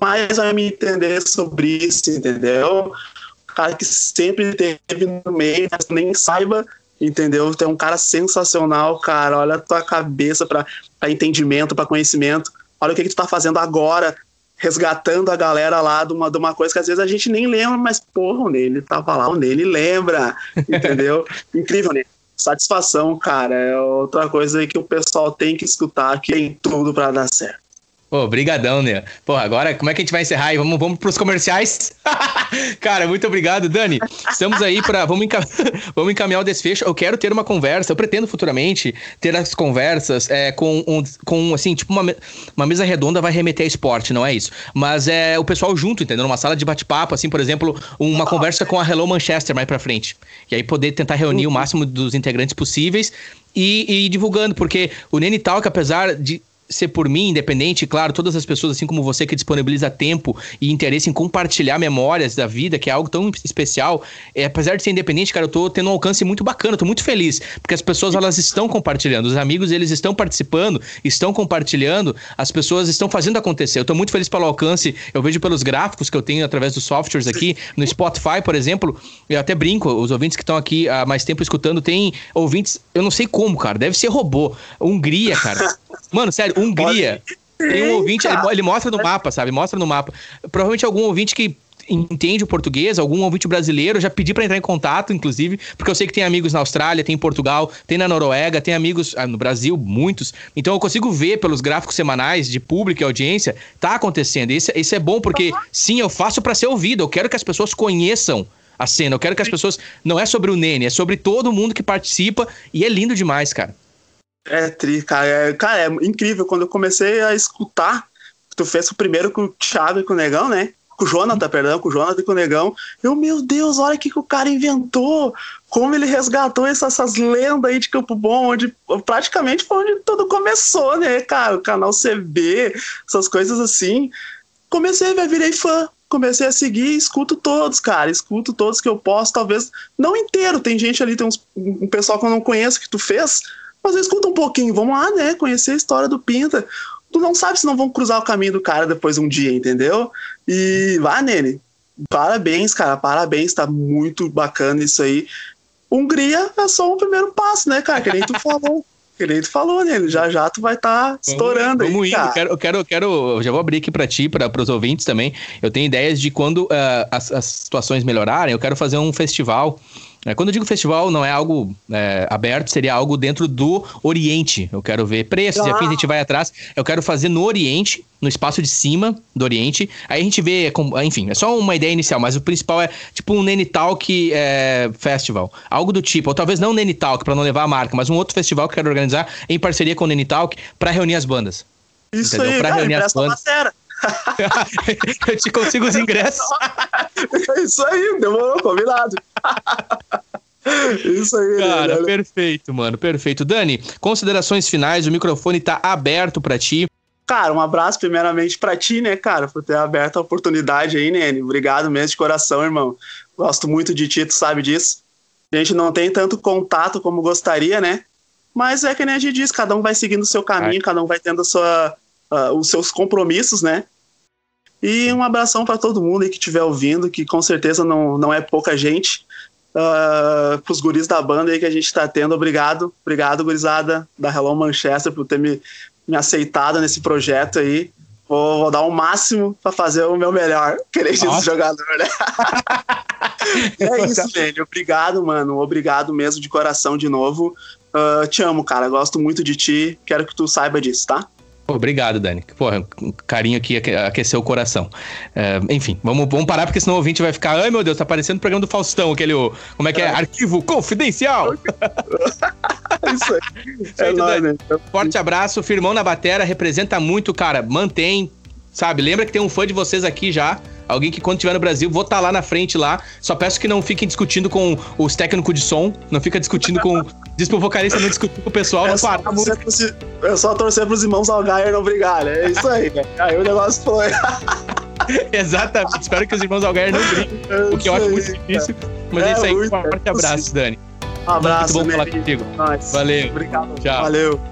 mais vai me entender sobre isso, entendeu? O cara que sempre teve no meio, mas nem saiba, entendeu? Tu é um cara sensacional, cara. Olha a tua cabeça para entendimento, para conhecimento. Olha o que, que tu tá fazendo agora, resgatando a galera lá de uma, de uma coisa que às vezes a gente nem lembra, mas porra, o Nele tava lá, o Nele lembra, entendeu? Incrível, né? Satisfação, cara. É outra coisa aí que o pessoal tem que escutar, que tem tudo para dar certo. Pô, brigadão, né? Pô, agora como é que a gente vai encerrar aí? Vamos, vamos pros comerciais? Cara, muito obrigado, Dani. Estamos aí para vamos, vamos encaminhar o desfecho. Eu quero ter uma conversa, eu pretendo futuramente ter as conversas é, com, um, com, assim, tipo uma, uma mesa redonda vai remeter a esporte, não é isso? Mas é o pessoal junto, entendeu? Numa sala de bate-papo, assim, por exemplo, uma conversa com a Hello Manchester mais pra frente. E aí poder tentar reunir o máximo dos integrantes possíveis e, e divulgando, porque o Nene Talk, apesar de ser por mim, independente, claro, todas as pessoas, assim como você, que disponibiliza tempo e interesse em compartilhar memórias da vida, que é algo tão especial, é, apesar de ser independente, cara, eu tô tendo um alcance muito bacana, tô muito feliz, porque as pessoas, elas estão compartilhando, os amigos, eles estão participando, estão compartilhando, as pessoas estão fazendo acontecer. Eu tô muito feliz pelo alcance, eu vejo pelos gráficos que eu tenho através dos softwares aqui, no Spotify, por exemplo, eu até brinco, os ouvintes que estão aqui há mais tempo escutando, tem ouvintes, eu não sei como, cara, deve ser robô. Hungria, cara. Mano, sério, Hungria. Tem um ouvinte, ele, ele, mostra no mapa, sabe? Mostra no mapa. Provavelmente algum ouvinte que entende o português, algum ouvinte brasileiro, já pedi para entrar em contato, inclusive, porque eu sei que tem amigos na Austrália, tem em Portugal, tem na Noruega, tem amigos ah, no Brasil, muitos. Então eu consigo ver pelos gráficos semanais de público e audiência, tá acontecendo. Isso, isso é bom porque, sim, eu faço para ser ouvido, eu quero que as pessoas conheçam a cena, eu quero que as pessoas. Não é sobre o Nene, é sobre todo mundo que participa e é lindo demais, cara. É tri, cara. É, cara, é incrível. Quando eu comecei a escutar, tu fez o primeiro com o Thiago e com o Negão, né? Com o Jonathan, perdão, com o Jonathan e com o Negão. Eu, meu Deus, olha o que, que o cara inventou. Como ele resgatou essas, essas lendas aí de Campo Bom, onde praticamente foi onde tudo começou, né, cara? O canal CB, essas coisas assim. Comecei, velho, virei fã comecei a seguir escuto todos, cara. Escuto todos que eu posso, talvez não inteiro. Tem gente ali, tem uns, um pessoal que eu não conheço que tu fez, Mas escuta um pouquinho, vamos lá, né? Conhecer a história do Pinta. Tu não sabe se não vão cruzar o caminho do cara depois um dia, entendeu? E vá nele. Parabéns, cara, parabéns, tá muito bacana isso aí. Hungria é só um primeiro passo, né, cara? Que nem tu falou. Que nem tu falou, né? Já já tu vai estar tá estourando vamos, aí, vamos cara. Eu quero, eu quero, eu já vou abrir aqui para ti, para os ouvintes também. Eu tenho ideias de quando uh, as, as situações melhorarem, eu quero fazer um festival quando eu digo festival, não é algo é, aberto, seria algo dentro do Oriente. Eu quero ver preços ah. e afins, a gente vai atrás. Eu quero fazer no Oriente, no espaço de cima do Oriente. Aí a gente vê, enfim, é só uma ideia inicial, mas o principal é tipo um Nene Talk é, Festival. Algo do tipo, ou talvez não um Nene Talk, pra não levar a marca, mas um outro festival que eu quero organizar em parceria com o Nene Talk pra reunir as bandas. Isso entendeu? aí, pra cara, reunir as bandas. eu te consigo os ingressos. É isso aí, demorou, combinado. Isso aí, Cara, né? perfeito, mano, perfeito. Dani, considerações finais, o microfone tá aberto para ti. Cara, um abraço primeiramente para ti, né, cara, por ter aberto a oportunidade aí, Nene. Obrigado mesmo de coração, irmão. Gosto muito de ti, tu sabe disso. A gente não tem tanto contato como gostaria, né? Mas é que nem a gente diz, cada um vai seguindo o seu caminho, Ai. cada um vai tendo sua, uh, os seus compromissos, né? E um abração para todo mundo aí que estiver ouvindo, que com certeza não, não é pouca gente. Uh, pros guris da banda aí que a gente está tendo, obrigado. Obrigado, gurizada da Hello Manchester, por ter me, me aceitado nesse projeto aí. Vou, vou dar o um máximo para fazer o meu melhor, querer esse jogador, né? é isso, gente. Obrigado, mano. Obrigado mesmo de coração de novo. Uh, te amo, cara. Gosto muito de ti. Quero que tu saiba disso, tá? Obrigado, Dani. Porra, carinho aqui aqueceu o coração. É, enfim, vamos, vamos parar, porque senão o ouvinte vai ficar. Ai, meu Deus, tá parecendo o programa do Faustão, aquele. Como é que é? é. Arquivo confidencial! Isso aí. É nóis, né? Forte abraço, firmão na batera, representa muito, cara. Mantém, sabe? Lembra que tem um fã de vocês aqui já. Alguém que quando estiver no Brasil, vou estar tá lá na frente lá. Só peço que não fiquem discutindo com os técnicos de som, não fica discutindo com. Diz pro vocalista não discutir com o pessoal, é só torcer pros, É só torcer pros irmãos Algaier não brigar, né? É isso aí, né? Aí o negócio foi. Exatamente. Espero que os irmãos Algaier não briguem, é o que eu acho muito difícil. Mas é, é isso aí. Um forte abraço, Dani. Um abraço, Muito bom falar contigo. Valeu. Obrigado. Tchau. Valeu.